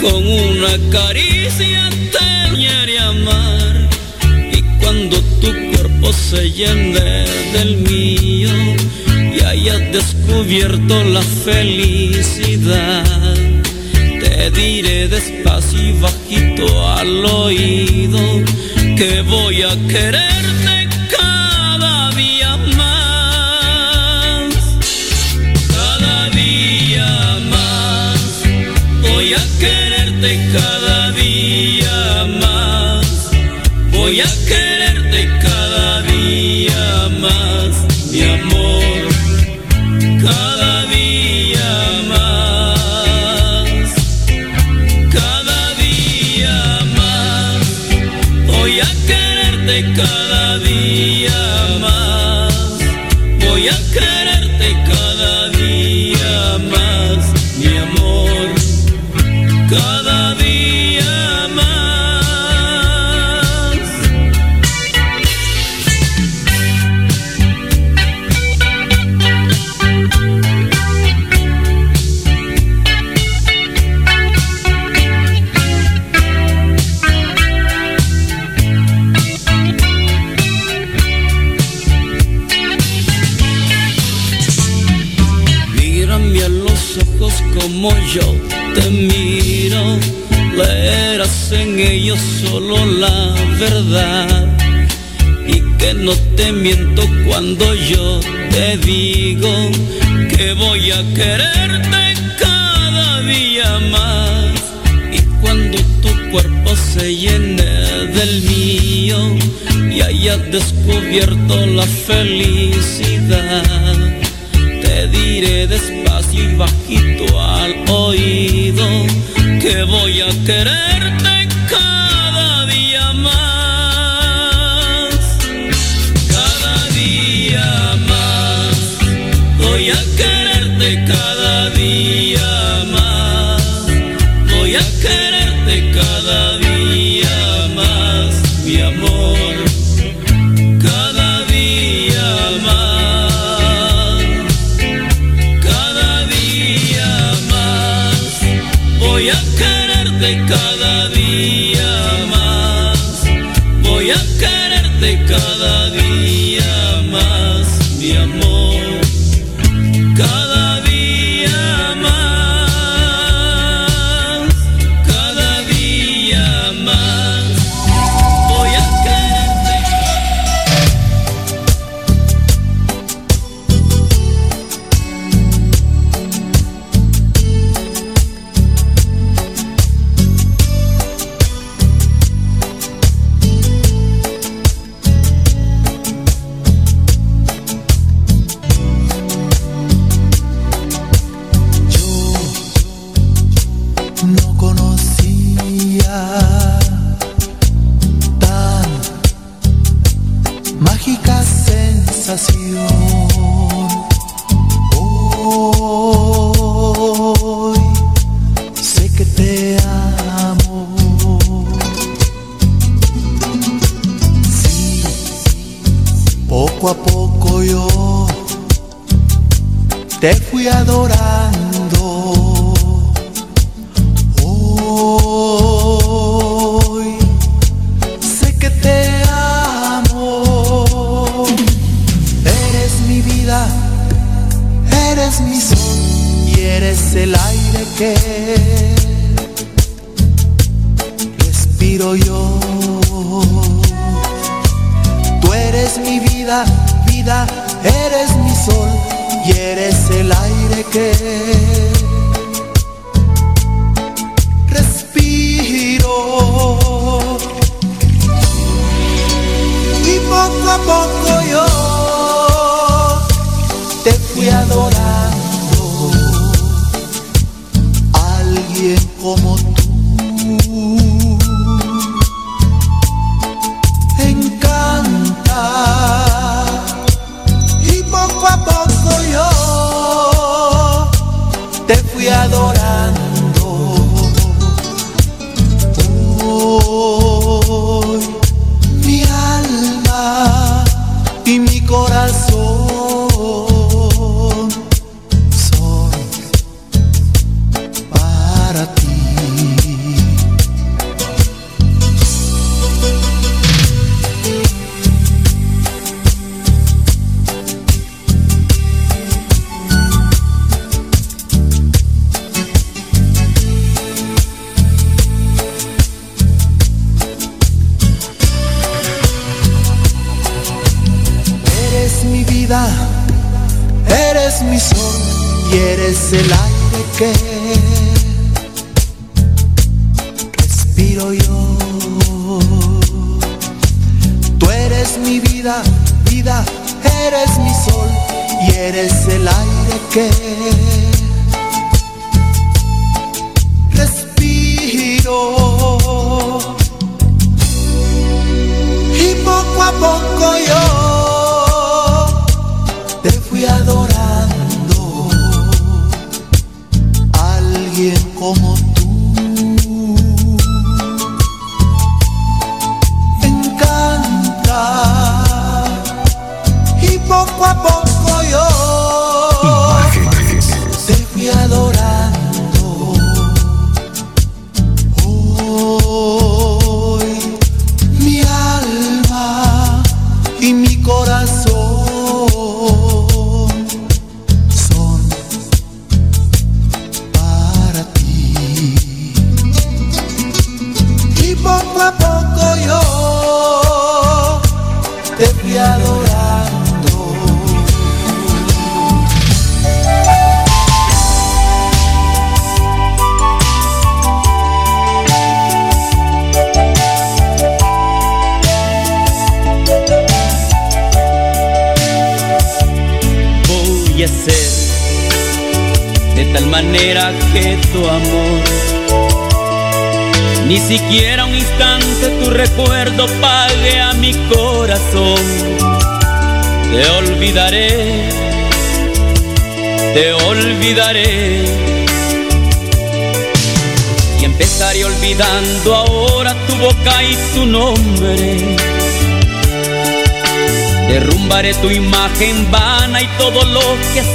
con una caricia te voy a amar y cuando tu cuerpo se llene del mío y hayas descubierto la felicidad. Te diré despacio y bajito al oído que voy a quererte cada día más. Cada día más. Voy a quererte cada día verdad y que no te miento cuando yo te digo que voy a quererte cada día más. Y cuando tu cuerpo se llene del mío y hayas descubierto la felicidad te diré despacio y bajito al oído que voy a querer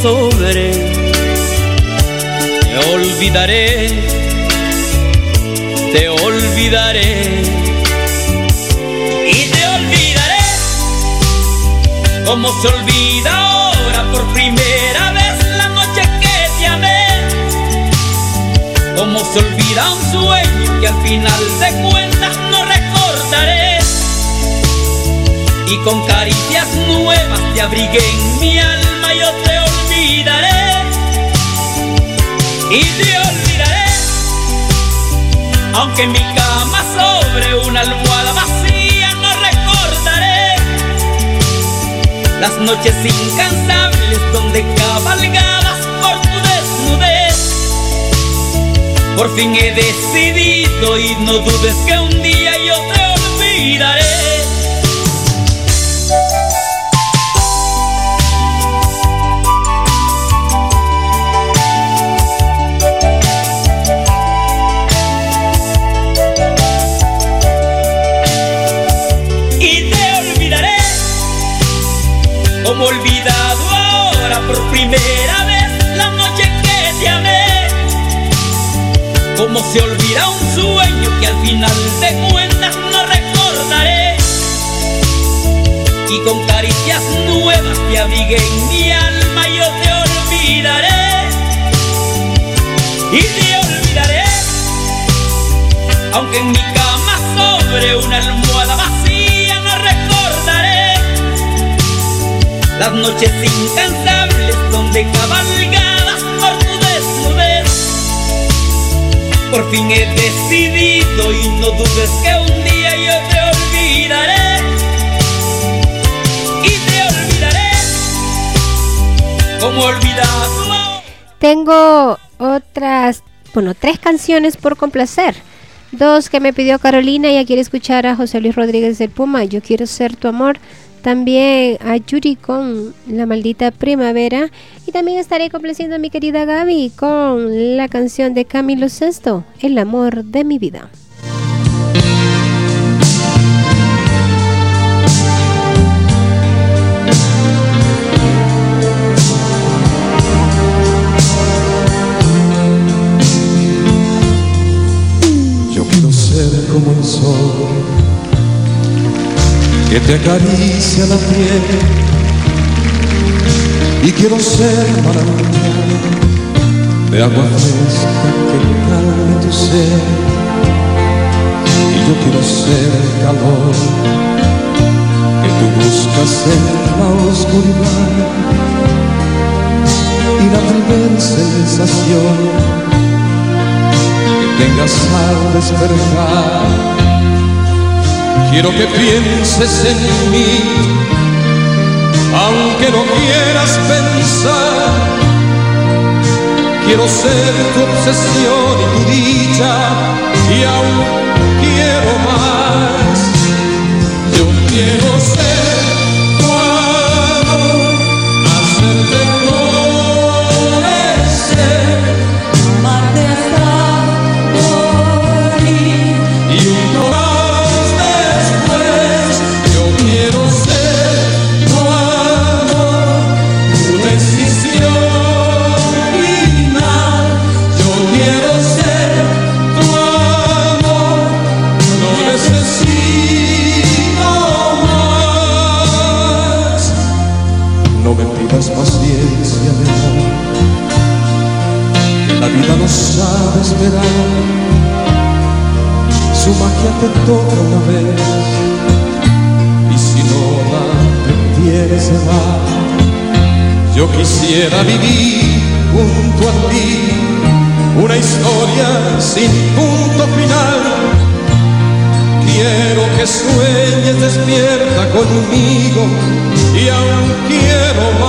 sobre. Te olvidaré te olvidaré. Y te olvidaré como se olvida ahora por primera vez la noche que te amé. Como se olvida un sueño que al final de cuentas no recordaré. Y con caricias nuevas te abrigué en mi alma olvidaré y te olvidaré aunque en mi cama sobre una almohada vacía no recordaré las noches incansables donde cabalgabas por tu desnudez. Por fin he decidido y no dudes que un día como olvidado ahora por primera vez la noche que te amé. Como se olvida un sueño que al final de cuentas no recordaré. Y con caricias nuevas te abrigué en mi alma yo te olvidaré. Y te olvidaré. Aunque en mi cama sobre una almohada vacía las noches incansables donde cabalgabas por tu desnudez. Por fin he decidido y no dudes que un día yo te olvidaré y te olvidaré como. Tengo otras, bueno, tres canciones por complacer. Dos que me pidió Carolina, ella quiere escuchar a José Luis Rodríguez del Puma, Yo quiero ser tu amor. También a Yuri con La maldita primavera. Y también estaré complaciendo a mi querida Gaby con la canción de Camilo Sesto, El amor de mi vida. Como el sol que te acaricia la piel. Y quiero ser maravilla de agua fresca que calme tu sed y yo quiero ser calor que tú buscas en la oscuridad. Y la primera sensación que tengas al despertar Quiero que pienses en mí, aunque no quieras pensar. Quiero ser tu obsesión y tu dicha, y aún quiero más. Yo quiero ser quisiera vivir junto a ti una historia sin punto final. Quiero que sueñes despierta conmigo y aún quiero más.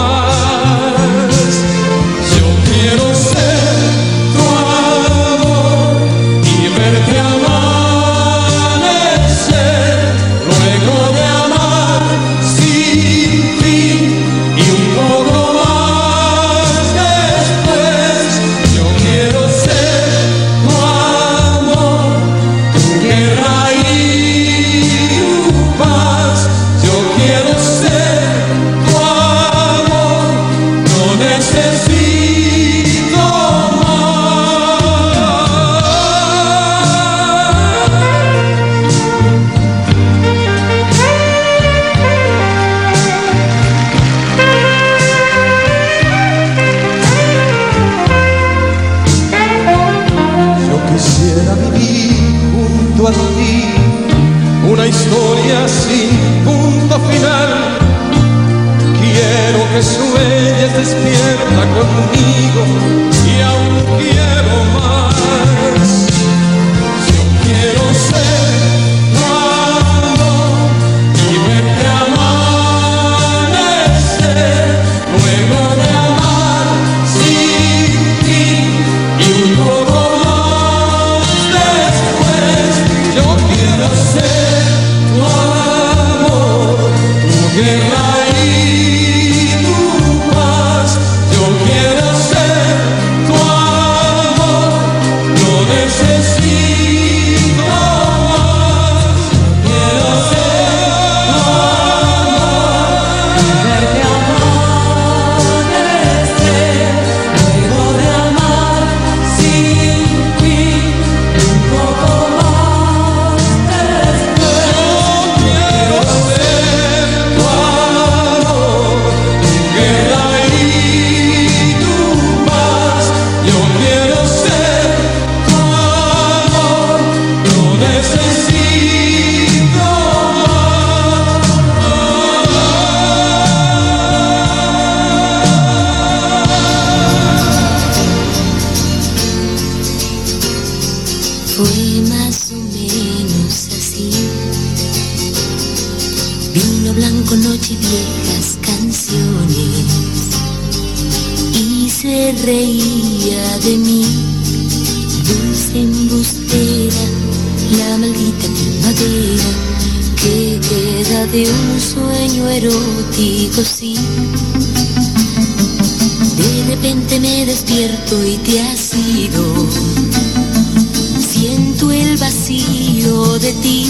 Siento el vacío de ti,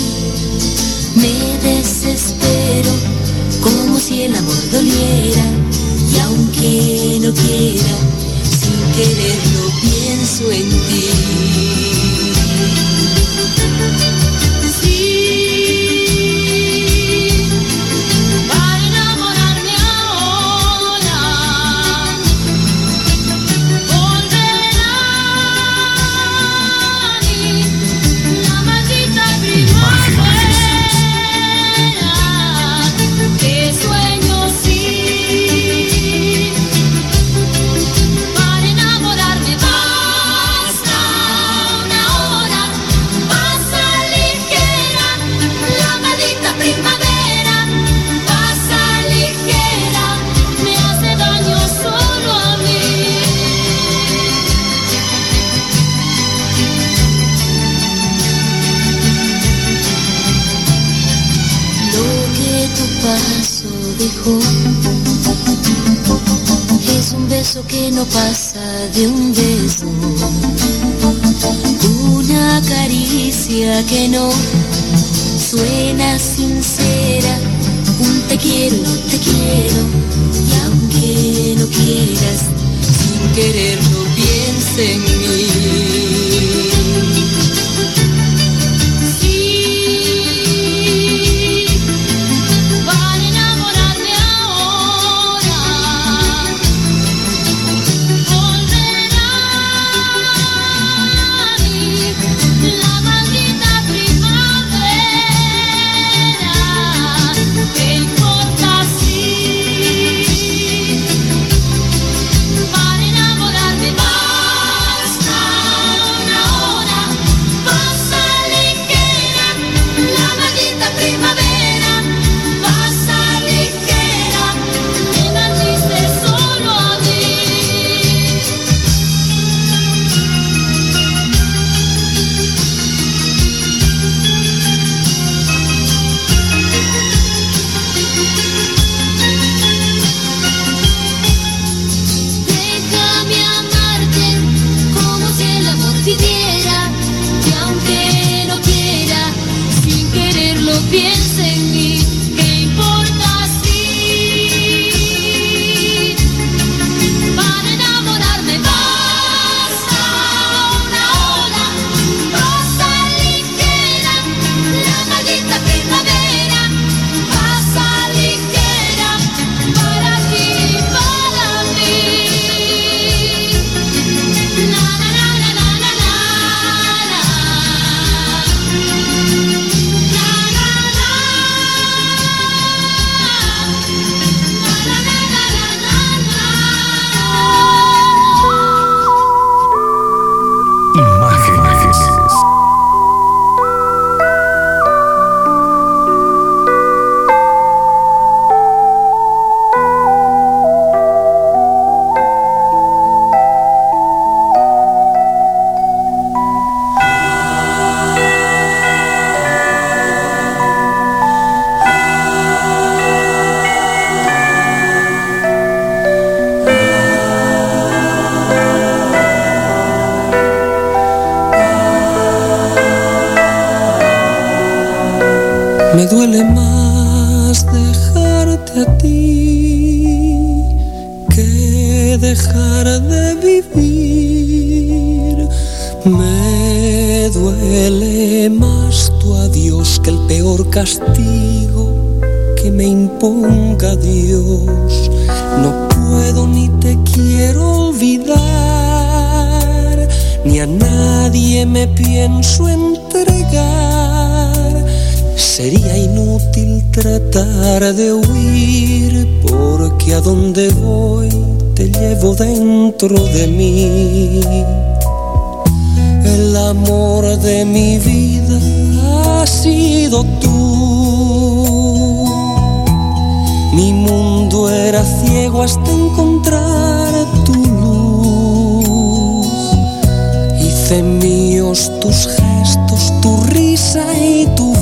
me desespero como si el amor doliera. Y aunque no quiera, sin querer, no pienso en ti. Duele más dejarte a ti que dejar de vivir. Me duele más tu adiós que el peor castigo que me imponga Dios. No puedo ni te quiero olvidar, ni a nadie me pienso entregar. Sería inútil tratar de huir, porque a donde voy te llevo dentro de mí. El amor de mi vida ha sido tú. Mi mundo era ciego hasta encontrar tu luz. Hice míos tus gestos, tu risa y tu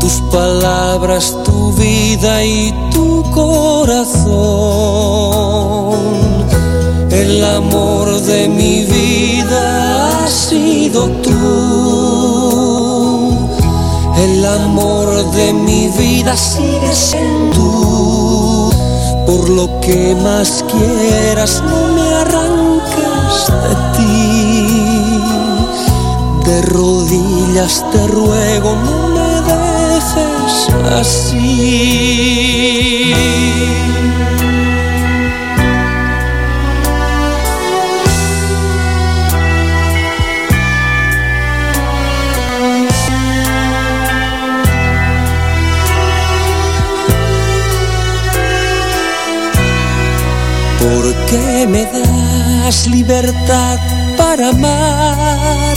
Tus palabras, tu vida y tu corazón. El amor de mi vida ha sido tú. El amor de mi vida sigue siendo tú. Por lo que más quieras, no me arranques de ti. De rodillas te ruego, no me dejes así. ¿Por qué me das libertad para amar?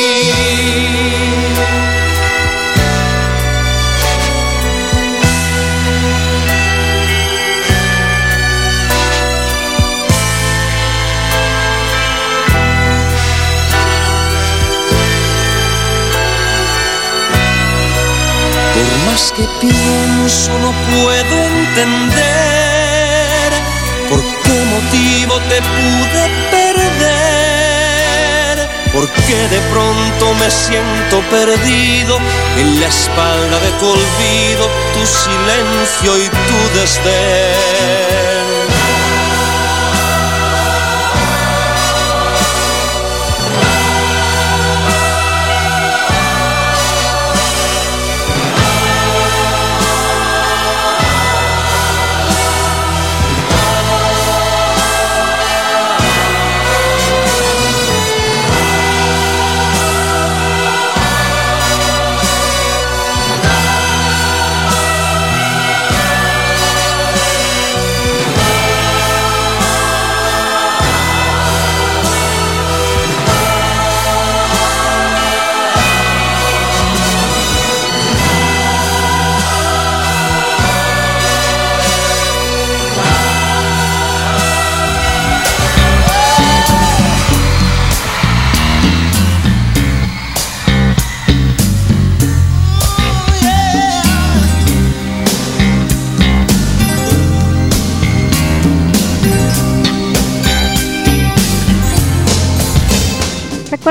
Más que pienso no puedo entender por qué motivo te pude perder, por qué de pronto me siento perdido en la espalda de tu olvido, tu silencio y tu desdén.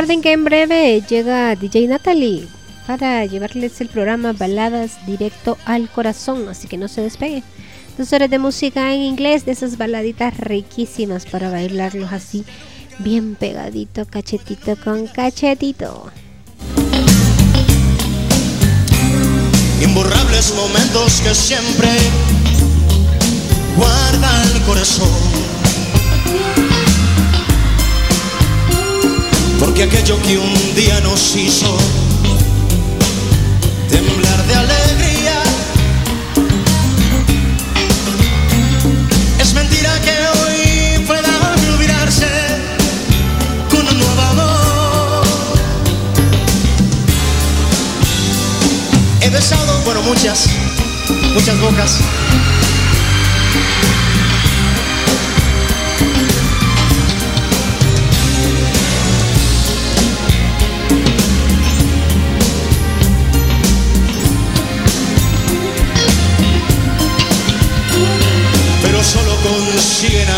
Recuerden que en breve llega DJ Natalie para llevarles el programa Baladas directo al corazón, así que no se despegue. Dos horas de música en inglés, de esas baladitas riquísimas para bailarlos así, bien pegadito, cachetito con cachetito. Imborrables momentos que siempre guarda el corazón. Porque aquello que un día nos hizo temblar de alegría es mentira que hoy pueda olvidarse con un nuevo amor. He besado, bueno, muchas, muchas bocas.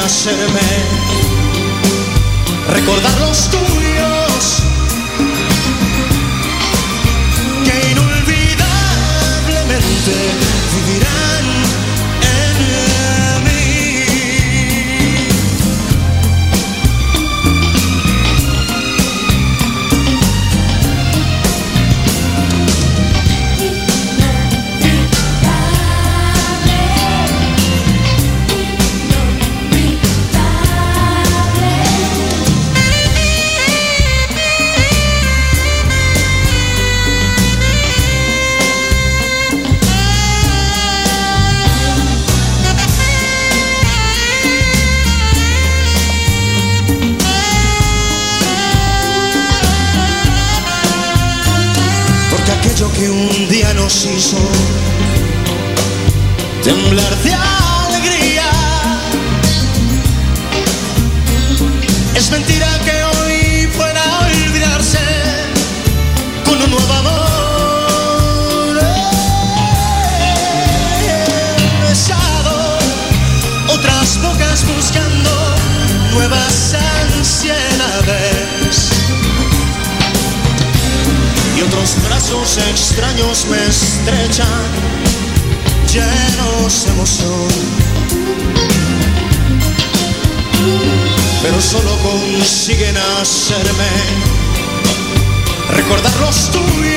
Hacerme recordar los tuyos que inolvidablemente vivirán extraños me estrechan, llenos de emoción. Pero solo consiguen hacerme recordar los tuyos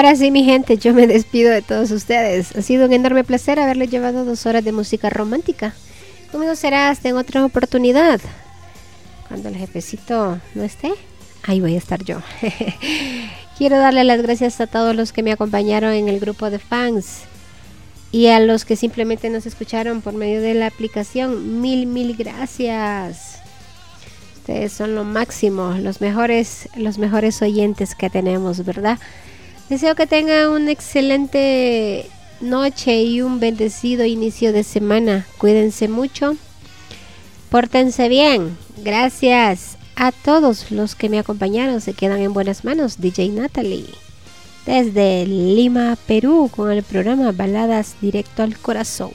Ahora sí, mi gente, yo me despido de todos ustedes. Ha sido un enorme placer haberles llevado dos horas de música romántica. Conmigo será hasta en otra oportunidad. Cuando el jefecito no esté, ahí voy a estar yo. Quiero darle las gracias a todos los que me acompañaron en el grupo de fans y a los que simplemente nos escucharon por medio de la aplicación. Mil, mil gracias. Ustedes son lo máximo, los mejores, los mejores oyentes que tenemos, ¿verdad? Deseo que tengan una excelente noche y un bendecido inicio de semana. Cuídense mucho. Pórtense bien. Gracias a todos los que me acompañaron. Se quedan en buenas manos. DJ Natalie. Desde Lima, Perú, con el programa Baladas Directo al Corazón.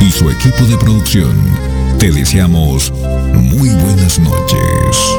Y su equipo de producción, te deseamos muy buenas noches.